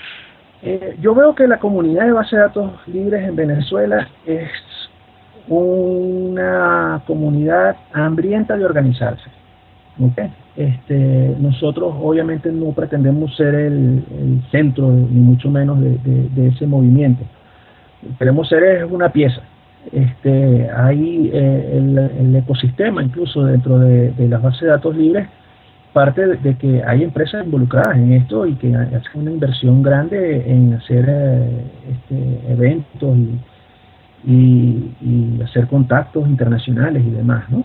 Eh, yo veo que la comunidad de bases de datos libres en Venezuela es una comunidad hambrienta de organizarse. ¿okay? Este, nosotros obviamente no pretendemos ser el, centro, ni mucho menos de ese movimiento queremos ser es una pieza. Este, hay eh, el, ecosistema, incluso dentro de, las bases de datos libres, parte de, que hay empresas involucradas en esto y que hacen una inversión grande en hacer eh, este, eventos y, y, hacer contactos internacionales y demás, ¿no?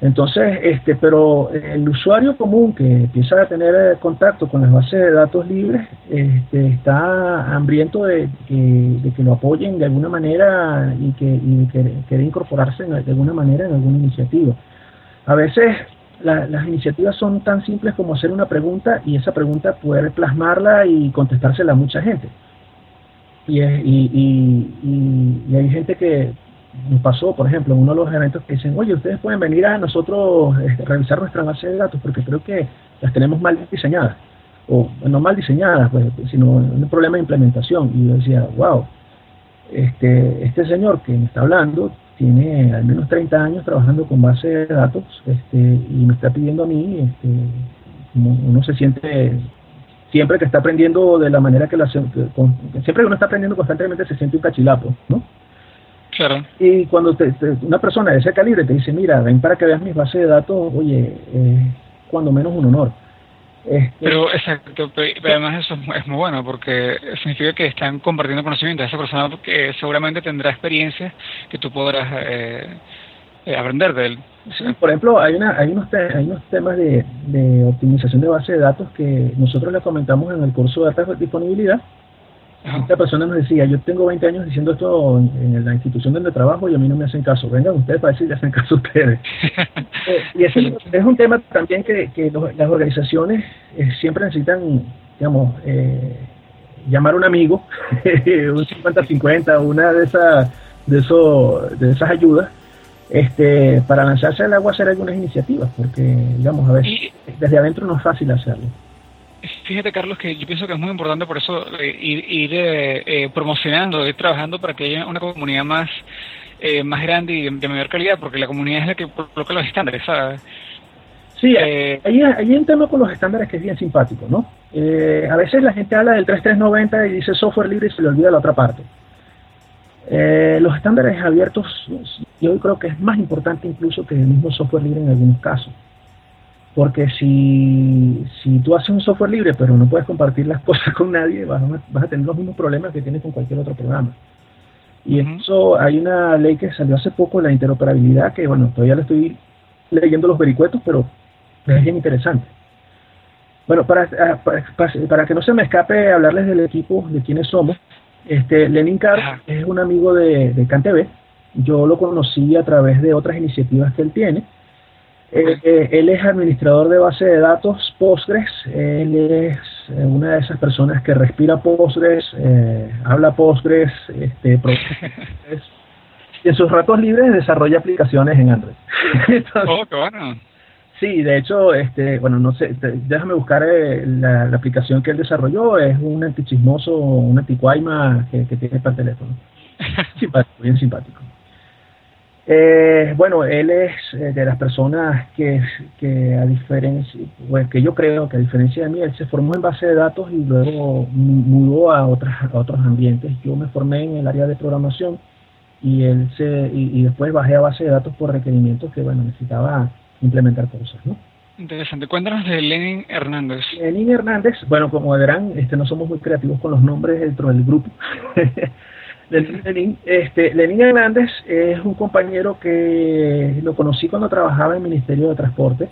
Entonces, este, pero el usuario común que empieza a tener eh, contacto con las bases de datos libres este, está hambriento de, que lo apoyen de alguna manera y que, y quiere incorporarse de alguna manera en alguna iniciativa. A veces las iniciativas son tan simples como hacer una pregunta y esa pregunta poder plasmarla y contestársela a mucha gente. Y, y, y hay gente que nos pasó, por ejemplo, uno de los eventos que dicen, oye, ustedes pueden venir a nosotros este, revisar nuestra base de datos porque creo que las tenemos mal diseñadas, o no mal diseñadas, pues, sino un problema de implementación. Y yo decía, wow, este, este señor que me está hablando tiene al menos 30 años trabajando con base de datos este, y me está pidiendo a mí, este, uno se siente siempre que está aprendiendo de la manera que la siempre que uno está aprendiendo constantemente se siente un cachilapo, ¿no? Claro. Y cuando una persona de ese calibre te dice, mira, ven para que veas mis bases de datos, oye, eh, cuando menos un honor. Este, pero exacto, pero, además eso es muy, bueno porque significa que están compartiendo conocimiento. Esa persona que seguramente tendrá experiencia que tú podrás eh, eh, aprender de él. por ejemplo, hay, una, hay, unos hay unos temas de, de optimización de base de datos que nosotros le comentamos en el curso de alta disponibilidad esta persona nos decía, yo tengo 20 años diciendo esto en, la institución donde trabajo y a mí no me hacen caso. Vengan ustedes para decir que hacen caso a ustedes. Eh, y ese es un tema también que, las organizaciones eh, siempre necesitan, digamos, eh, llamar a un amigo, un 50-50, una de esas, de, eso, de esas ayudas, este, para lanzarse al agua hacer algunas iniciativas, porque, digamos, a veces desde adentro no es fácil hacerlo. Fíjate, Carlos, que yo pienso que es muy importante por eso eh, ir, eh, eh, promocionando, ir trabajando para que haya una comunidad más más grande y de, mayor calidad, porque la comunidad es la que coloca los estándares, ¿sabes? Sí, hay, hay un tema con los estándares que es bien simpático, ¿no? a veces la gente habla del 3390 y dice software libre y se le olvida la otra parte. los estándares abiertos, yo creo que es más importante incluso que el mismo software libre en algunos casos. Porque si, si tú haces un software libre pero no puedes compartir las cosas con nadie, vas a, vas a tener los mismos problemas que tienes con cualquier otro programa. Y eso hay una ley que salió hace poco, la interoperabilidad, que bueno, todavía le estoy leyendo los vericuetos, pero es bien interesante. Bueno, para, ah, para, que no se me escape hablarles del equipo, de quiénes somos, este, Lenin Carr es un amigo de, de CanTV. Yo lo conocí a través de otras iniciativas que él tiene eh, eh, él es administrador de base de datos Postgres. Él es eh, una de esas personas que respira Postgres, habla Postgres, este, y en sus ratos libres desarrolla aplicaciones en Android. oh, qué bueno. Sí, de hecho, este, bueno, no sé, déjame buscar la, aplicación que él desarrolló. Es un antichismoso, un anticuaima que, que tiene para el teléfono. simpático, bien simpático. Eh, bueno, él es eh, de las personas que, que a diferencia, pues, que yo creo que a diferencia de mí, él se formó en base de datos y luego mudó a, otras, otros ambientes. Yo me formé en el área de programación y él se y, después bajé a base de datos por requerimientos que bueno necesitaba implementar cosas, ¿no? Interesante. Cuéntanos de Lenin Hernández. Lenin Hernández, bueno, como verán, este, no somos muy creativos con los nombres dentro del grupo. Lenín, este, Lenín Hernández es un compañero que lo conocí cuando trabajaba en el Ministerio de Transporte.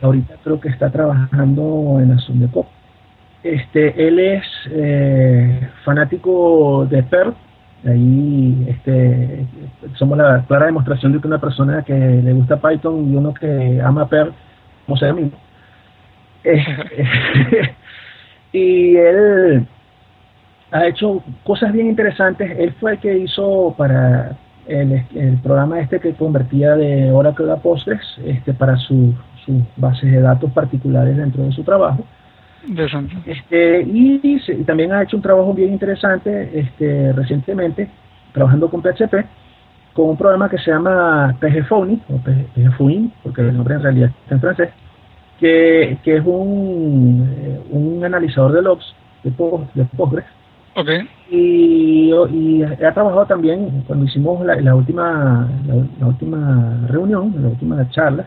Ahorita creo que está trabajando en Pop. Este, él es eh, fanático de Perl. Ahí este, somos la clara demostración de que una persona que le gusta Python y uno que ama Perl, como sea mismo. y él ha hecho cosas bien interesantes. Él fue el que hizo para el, programa este que convertía de Oracle a Postgres este, para sus bases de datos particulares dentro de su trabajo. Este, y, también ha hecho un trabajo bien interesante este, recientemente, trabajando con PHP, con un programa que se llama PGFONI, o PGFOIN, porque el nombre en realidad está en francés, que, que es un, eh, un analizador de logs de, de Postgres, Okay. Y, y ha trabajado también, cuando hicimos la, última la, última reunión, la última charla,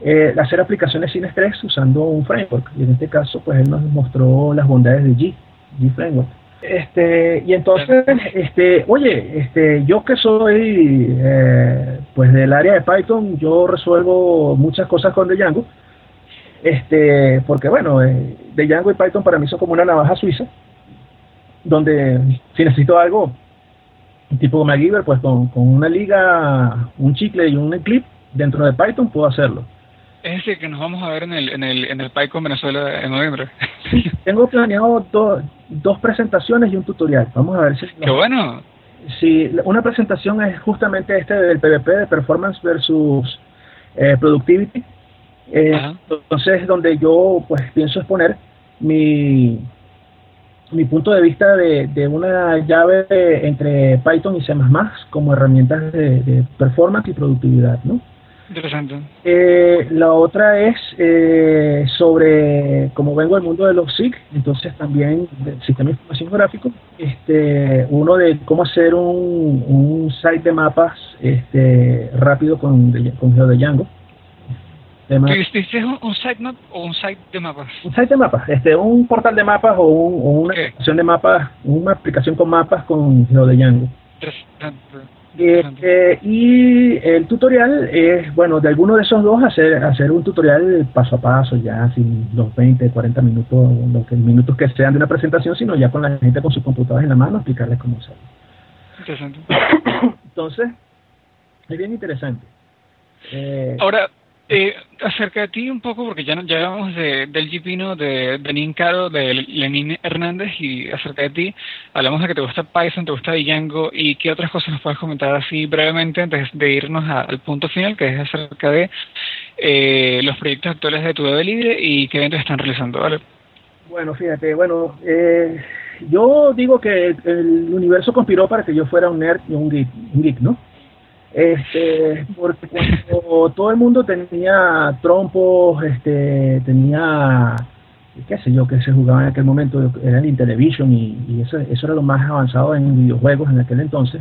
eh, hacer aplicaciones sin estrés usando un framework. Y en este caso, pues él nos mostró las bondades de G, G Framework. Este, y entonces, este, oye, este, yo que soy eh, pues del área de Python, yo resuelvo muchas cosas con Django. Este, porque bueno, eh, Django y Python para mí son como una navaja suiza donde si necesito algo, tipo MacGyver, pues con, con una liga, un chicle y un clip dentro de Python puedo hacerlo. Es decir, que nos vamos a ver en el, en el, en el PyCon Venezuela en noviembre. tengo planeado dos presentaciones y un tutorial. Vamos a ver si... ¡Qué bueno! Si una presentación es justamente este del PvP de Performance versus eh, Productivity. Eh, entonces, donde yo pues pienso exponer mi mi punto de vista de, de una llave entre Python y C++ como herramientas de, de performance y productividad, ¿no? Interesante. Eh, la otra es eh, sobre, como vengo del mundo de los SIG, entonces también del sistema de información gráfico, este, uno de cómo hacer un, un site de mapas este, rápido con, con GeoDjango. ¿Tú hiciste un, un sitemap o un site de mapas? Un site de mapas, este, un portal de mapas o, un, o una Ok. aplicación de mapas, una aplicación con mapas con GeoDjango. Interesante. Este, y el tutorial es, bueno, de alguno de esos dos hacer, hacer un tutorial paso a paso, ya sin los 20, 40 minutos, los que- minutos que sean de una presentación, sino ya con la gente con sus computadoras en la mano, explicarles cómo hacerlo. Interesante. Entonces, es bien interesante. Eh, Ahora, eh, acerca de ti un poco, porque ya, ya hablamos de, del GPino, de Benín Caro, de Lenín Hernández, y acerca de ti, hablamos de que te gusta Python, te gusta Django, y qué otras cosas nos puedes comentar así brevemente antes de irnos al punto final, que es acerca de eh, los proyectos actuales de tu bebé libre y qué eventos están realizando, ¿vale? Bueno, fíjate, bueno, eh, yo digo que el universo conspiró para que yo fuera un nerd y un geek, un geek ¿no? Este, porque cuando todo el mundo tenía trompos, este, tenía, qué sé yo, que se jugaba en aquel momento, era el Intellivision y, y eso, eso era lo más avanzado en videojuegos en aquel entonces.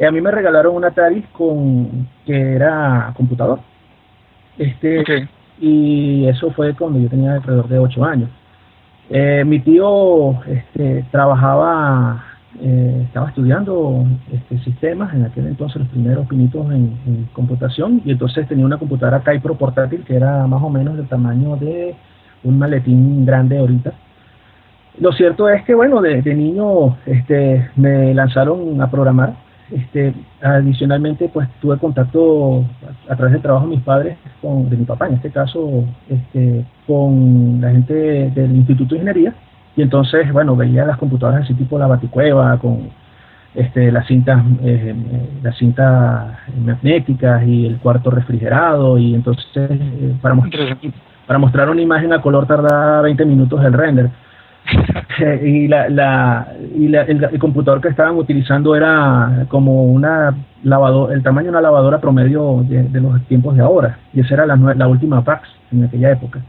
Eh, a mí me regalaron un Atari con, que era computador. Este, y eso fue cuando yo tenía alrededor de 8 años. Eh, mi tío este, trabajaba, eh, estaba estudiando este, sistemas, en aquel entonces los primeros pinitos en, computación, y entonces tenía una computadora Kypro portátil que era más o menos del tamaño de un maletín grande ahorita. Lo cierto es que, bueno, de, niño este, me lanzaron a programar. Este, adicionalmente, pues tuve contacto a, través del trabajo de mis padres, de mi papá en este caso, con la gente del Instituto de Ingeniería. Y entonces, bueno, veía las computadoras así tipo la baticueva, con este, las cintas, eh, las cintas magnéticas y el cuarto refrigerado. Y entonces, eh, para, mostrar, para mostrar una imagen a color tardaba 20 minutos el render. Eh, y la, la, y la- el, el computador que estaban utilizando era como una lavadora, el tamaño de una lavadora promedio de, de los tiempos de ahora. Y esa era la, la última PAX en aquella época.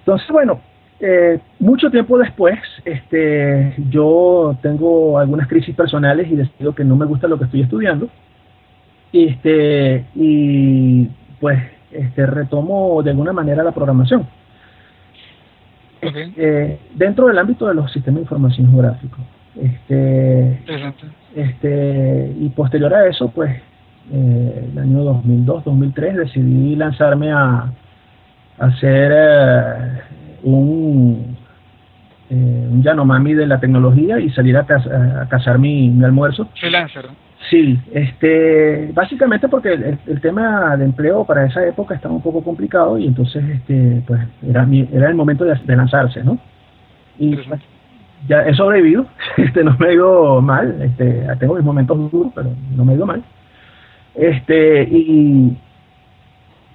Entonces, bueno, eh, mucho tiempo después, este, yo tengo algunas crisis personales y decido que no me gusta lo que estoy estudiando. Este, y pues este, retomo de alguna manera la programación. Eh, dentro del ámbito de los sistemas de información geográfica. Este, este, y posterior a eso, pues, eh, el año 2002-2003 decidí lanzarme a, a hacer eh, un, eh, un Yanomami de la tecnología y salir a, caz- a cazar mi, mi almuerzo. Freelancer. Sí, este, básicamente porque el, el tema de empleo para esa época estaba un poco complicado y entonces, este, pues, era, mi- era el momento de, de lanzarse, ¿no? Y pues, ya he sobrevivido, este, no me ido mal, este, tengo mis momentos duros, pero no me ido mal. Este, y,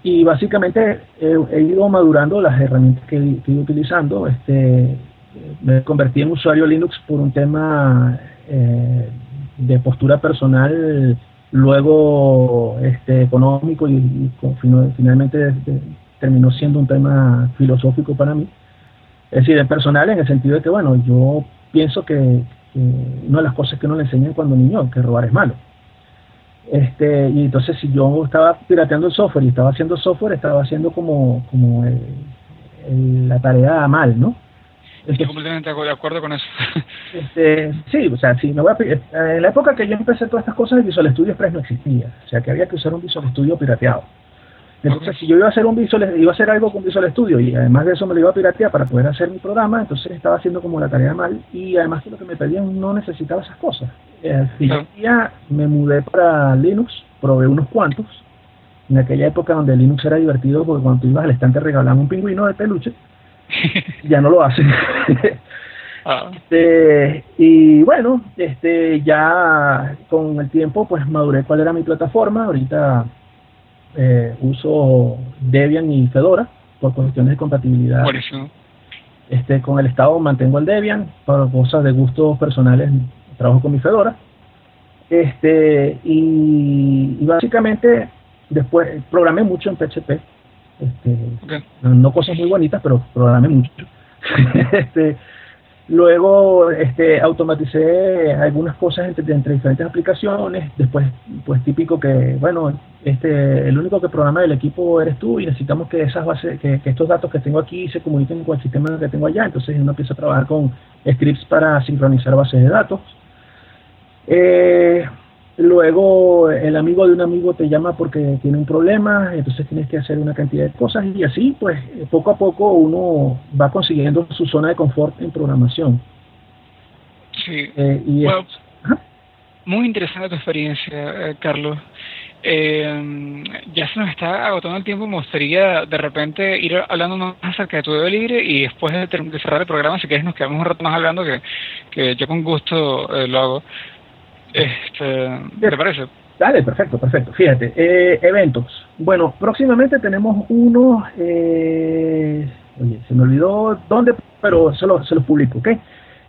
y básicamente he, he ido madurando las herramientas que, he ido utilizando, este, me convertí en usuario Linux por un tema eh, de postura personal, luego este, económico y, finalmente terminó siendo un tema filosófico para mí. Es decir, en personal en el sentido de que, bueno, yo pienso que, que una de las cosas que le enseñan cuando niño, que robar es malo. Este, y entonces si yo estaba pirateando el software y estaba haciendo software, estaba haciendo como, como el- el- la tarea mal, ¿no? Estoy completamente de acuerdo con eso. este, sí, o sea, sí, me voy a, eh, en la época que yo empecé todas estas cosas, el Visual Studio Express no existía. O sea, que había que usar un Visual Studio pirateado. Entonces, si yo iba a hacer un Visual, iba a hacer algo con Visual Studio y además de eso me lo iba a piratear para poder hacer mi programa, entonces estaba haciendo como la tarea mal y además que lo que me pedían no necesitaba esas cosas. Final del día me mudé para Linux, probé unos cuantos. En aquella época donde Linux era divertido porque cuando tú ibas al estante regalaban un pingüino de peluche, ya no lo hacen. Ah, Este, y bueno, este, ya con el tiempo pues maduré cuál era mi plataforma. Ahorita eh, uso Debian y Fedora por cuestiones de compatibilidad. buenísimo. Este, con el Estado mantengo el Debian, para cosas de gustos personales trabajo con mi Fedora. Este, y, básicamente después programé mucho en PHP. Este, no, cosas muy bonitas, pero programé mucho. este, Luego este, automaticé algunas cosas entre, entre, diferentes aplicaciones. Después, pues típico que, bueno, este, el único que programa del equipo eres tú y necesitamos que esas bases, que, estos datos que tengo aquí se comuniquen con el sistema que tengo allá. Entonces uno empieza a trabajar con scripts para sincronizar bases de datos. Eh, Luego el amigo de un amigo te llama porque tiene un problema, entonces tienes que hacer una cantidad de cosas y así pues poco a poco uno va consiguiendo su zona de confort en programación. Sí. Eh, muy interesante tu experiencia, eh, Carlos. Eh, ya se nos está agotando el tiempo, me gustaría de repente ir hablando más acerca de tu dedo libre y después de, cerrar el programa, si quieres nos quedamos un rato más hablando, que, que yo con gusto lo hago. Este, ¿Te parece? Dale, perfecto, perfecto. Fíjate, eh, eventos. Bueno, próximamente tenemos uno, eh, oye, se me olvidó dónde, pero se, lo, se los publico, ¿ok?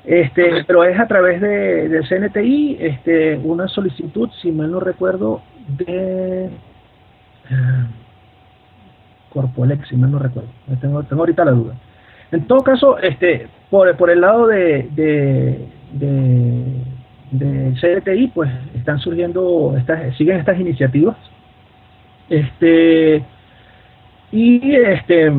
Este, pero es a través de, del CNTI, este, una solicitud, si mal no recuerdo, de uh, Corpolex, si mal no recuerdo. Tengo, tengo ahorita la duda. En todo caso, este, por, por el lado de, de de CDTI, pues están surgiendo, estas, siguen estas iniciativas. Este, y este,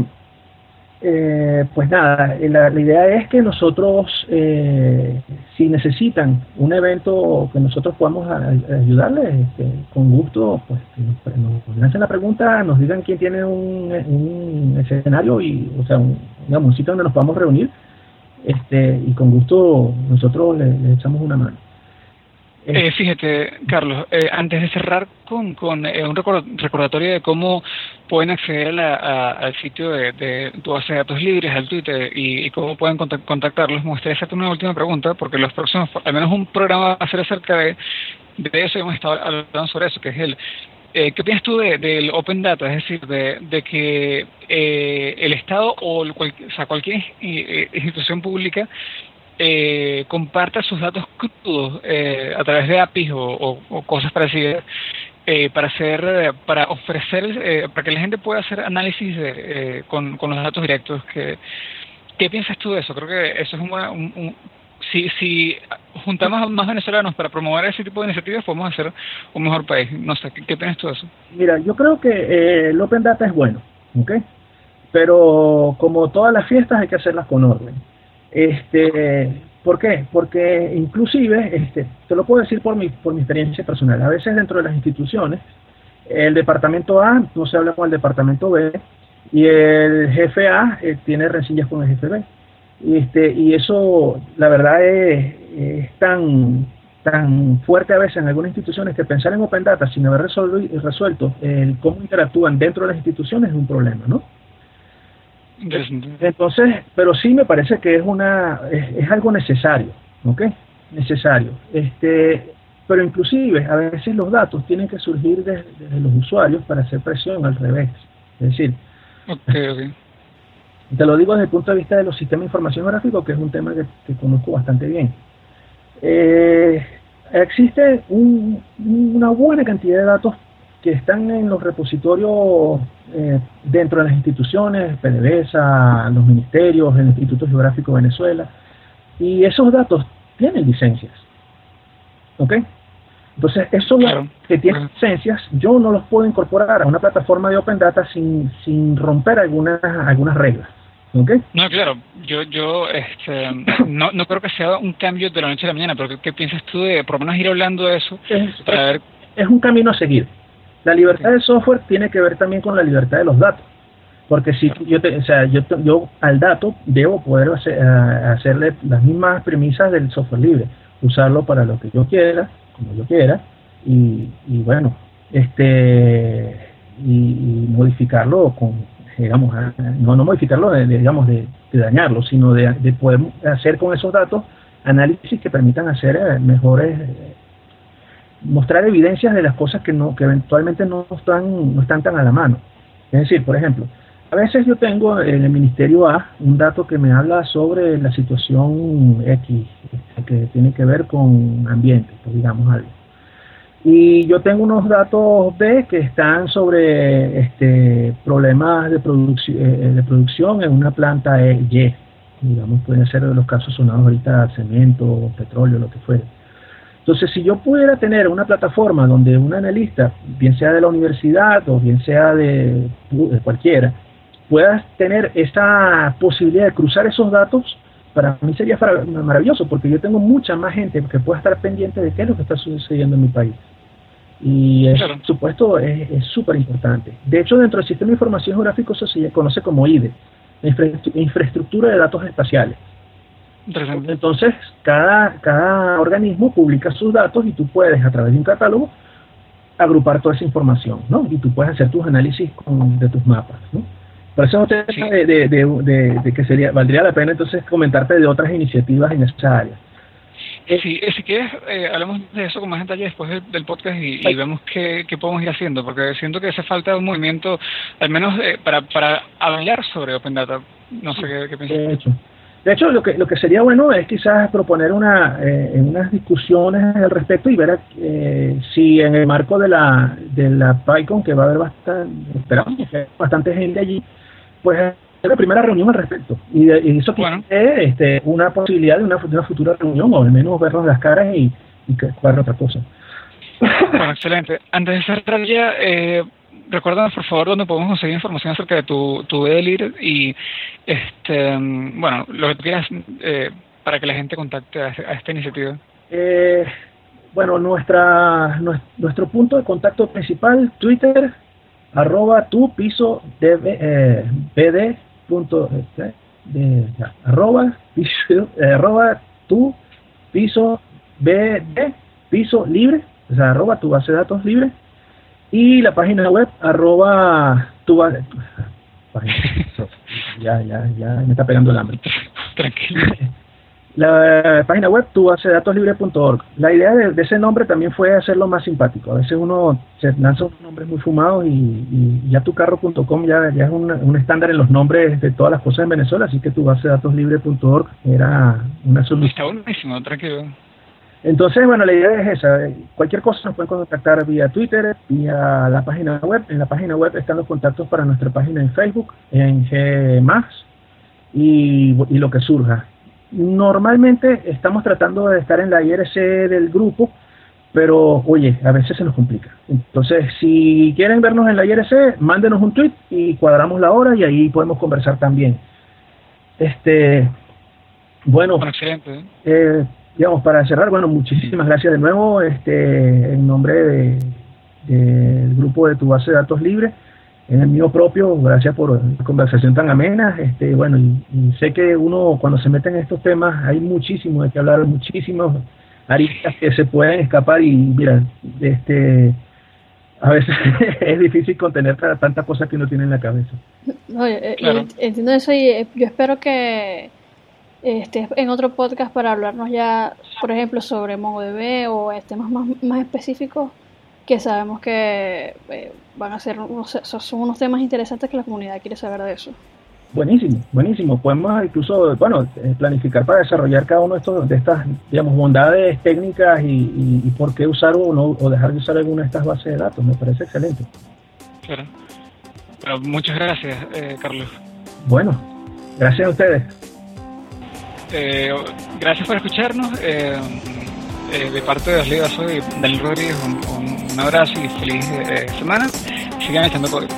eh, pues nada, la, idea es que nosotros, eh, si necesitan un evento que nosotros podamos ayudarles, este, con gusto, pues nos, nos, la pregunta, nos digan quién tiene un, un escenario y, o sea, un, digamos, sitio donde nos podamos reunir, este, y con gusto nosotros le echamos una mano. Eh, fíjate, Carlos, eh, antes de cerrar con, con eh, un recordatorio de cómo pueden acceder al sitio de, tu base de datos libres, al Twitter, y, cómo pueden contactarlos, me gustaría hacerte una última pregunta, porque los próximos, al menos un programa va a ser acerca de, de eso, y hemos estado hablando sobre eso, que es el... Eh, ¿Qué piensas tú del Open Data? Es decir, de, de que el Estado o, o sea, cualquier institución pública eh, comparta sus datos crudos eh, a través de APIs o, cosas parecidas eh, para hacer para ofrecer eh, para que la gente pueda hacer análisis con, con los datos directos. Que qué piensas tú de eso creo que eso es un, un, si si juntamos a más venezolanos para promover ese tipo de iniciativas podemos hacer un mejor país. No sé qué, piensas tú de eso mira yo creo que el open data es bueno ¿ok? pero como todas las fiestas hay que hacerlas con orden este, ¿Por qué? Porque inclusive, este, te lo puedo decir por mi, experiencia personal, a veces dentro de las instituciones, el departamento A no se habla con el departamento B y el jefe A eh, tiene rencillas con el jefe B. Y, este, eso, la verdad, es, tan, tan fuerte a veces en algunas instituciones que pensar en Open Data sin haber resuelto, resuelto el cómo interactúan dentro de las instituciones es un problema, ¿no? Entonces, pero sí me parece que es una es, algo necesario, ¿ok? Necesario. Este, pero inclusive a veces los datos tienen que surgir desde, los usuarios para hacer presión al revés. Es decir, te lo digo desde el punto de vista de los sistemas de información gráfica, que es un tema que, conozco bastante bien. Eh, existe una buena cantidad de datos que están en los repositorios eh, dentro de las instituciones, PDVSA, los ministerios, el Instituto Geográfico de Venezuela, y esos datos tienen licencias. ¿Ok? Entonces, esos que tienen licencias, yo no los puedo incorporar a una plataforma de Open Data sin, sin romper algunas, algunas reglas. ¿Ok? No, claro, yo, yo este, no, no creo que sea un cambio de la noche a la mañana, pero ¿qué, piensas tú de por lo menos ir hablando de eso? para ver... es un camino a seguir. La libertad del software tiene que ver también con la libertad de los datos. Porque si yo, te, o sea, yo, yo al dato debo poder hacer, hacerle las mismas premisas del software libre, usarlo para lo que yo quiera, como yo quiera, y, y bueno, este y, modificarlo con, digamos, no, no modificarlo, de, digamos, de, dañarlo, sino de, de poder hacer con esos datos análisis que permitan hacer eh, mejores mostrar evidencias de las cosas que no que eventualmente no están no están tan a la mano es decir por ejemplo a veces yo tengo en el Ministerio A un dato que me habla sobre la situación X, este, que tiene que ver con ambiente, pues, digamos algo. Y yo tengo unos datos B que están sobre este, problemas de, eh, de producción en una planta E, Y. Digamos, pueden ser de los casos sonados ahorita cemento, petróleo, lo que fuera. Entonces, si yo pudiera tener una plataforma donde un analista, bien sea de la universidad o bien sea de, cualquiera, pueda tener esa posibilidad de cruzar esos datos, para mí sería maravilloso, porque yo tengo mucha más gente que pueda estar pendiente de qué es lo que está sucediendo en mi país. Y eso, por supuesto, es súper importante. De hecho, dentro del Sistema de Información Geográfico eso se conoce como IDE, Infraestructura de Datos Espaciales. Entonces, cada, cada organismo publica sus datos y tú puedes, a través de un catálogo, agrupar toda esa información, ¿no? Y tú puedes hacer tus análisis de tus mapas, ¿no? Por eso es de, de, de, que sería, valdría la pena entonces comentarte de otras iniciativas en esa área. Eh, si, eh, si quieres, eh, hablamos de eso con más detalle después del, podcast y, vemos qué, qué, podemos ir haciendo, porque siento que hace falta un movimiento, al menos para, para hablar sobre Open Data. No sé qué, qué piensas. De hecho, de hecho, lo que, lo que sería bueno es quizás proponer una, eh, unas discusiones al respecto y ver eh, si en el marco de la, de la PyCon, que va a haber bastante, esperamos bastante gente allí, pues es la primera reunión al respecto. Y, eso bueno. este, una posibilidad de una, una, futura reunión, o al menos vernos las caras y, y que otra cosa. Bueno, excelente. Antes de cerrar ya, eh, recuérdanos por favor dónde podemos conseguir información acerca de tu, tu Edelir y este bueno lo que tú quieras eh, para que la gente contacte a, esta iniciativa. Eh, bueno, nuestra, nuestro punto de contacto principal, Twitter, arroba tu piso de, eh, bd punto, este, arroba, piso, arroba tu piso bd piso libre, o sea, arroba tu base de datos libre y la página web, arroba tu ya, ya, ya me está pegando el hambre. Tranquilo. La página web tubasedatoslibre.org. La idea de, ese nombre también fue hacerlo más simpático. A veces uno se lanza unos nombres muy fumados y, y ya tucarro.com ya, ya es un, un, estándar en los nombres de todas las cosas en Venezuela, así que tubasedatoslibre.org era una solución. Está buenísimo, tranquilo. Entonces, bueno, la idea es esa. Cualquier cosa nos pueden contactar vía Twitter, vía la página web. En la página web están los contactos para nuestra página en Facebook, en G y, y lo que surja. Normalmente estamos tratando de estar en la IRC del grupo, pero oye, a veces se nos complica. Entonces, si quieren vernos en la IRC, mándenos un tweet y cuadramos la hora y ahí podemos conversar también. Este, bueno, excelente. Eh, digamos, para cerrar, bueno, muchísimas gracias de nuevo este, en nombre del de, grupo de tu base de datos libre, en el mío propio, gracias por la conversación tan amena. Este, bueno, y, sé que uno cuando se mete en estos temas hay muchísimo de que hablar, muchísimos aristas que se pueden escapar y mira, este a veces es difícil contener tantas cosas que uno tiene en la cabeza. Eh, entiendo eso y eh, yo espero que este, en otro podcast para hablarnos ya, por ejemplo, sobre MongoDB o temas más, más específicos que sabemos que eh, van a ser unos, son unos temas interesantes que la comunidad quiere saber de eso. Buenísimo, buenísimo. Podemos incluso, bueno, eh, planificar para desarrollar cada uno de estos, de estas, digamos, bondades técnicas y, y, por qué usar o no, o dejar de usar alguna de estas bases de datos. Me parece excelente. Claro. muchas gracias, eh, Carlos. Bueno, gracias a ustedes. Eh, gracias por escucharnos. Eh, eh, de parte de Osliva soy Daniel Rodríguez. Un, abrazo y feliz semana. Sigan echando código.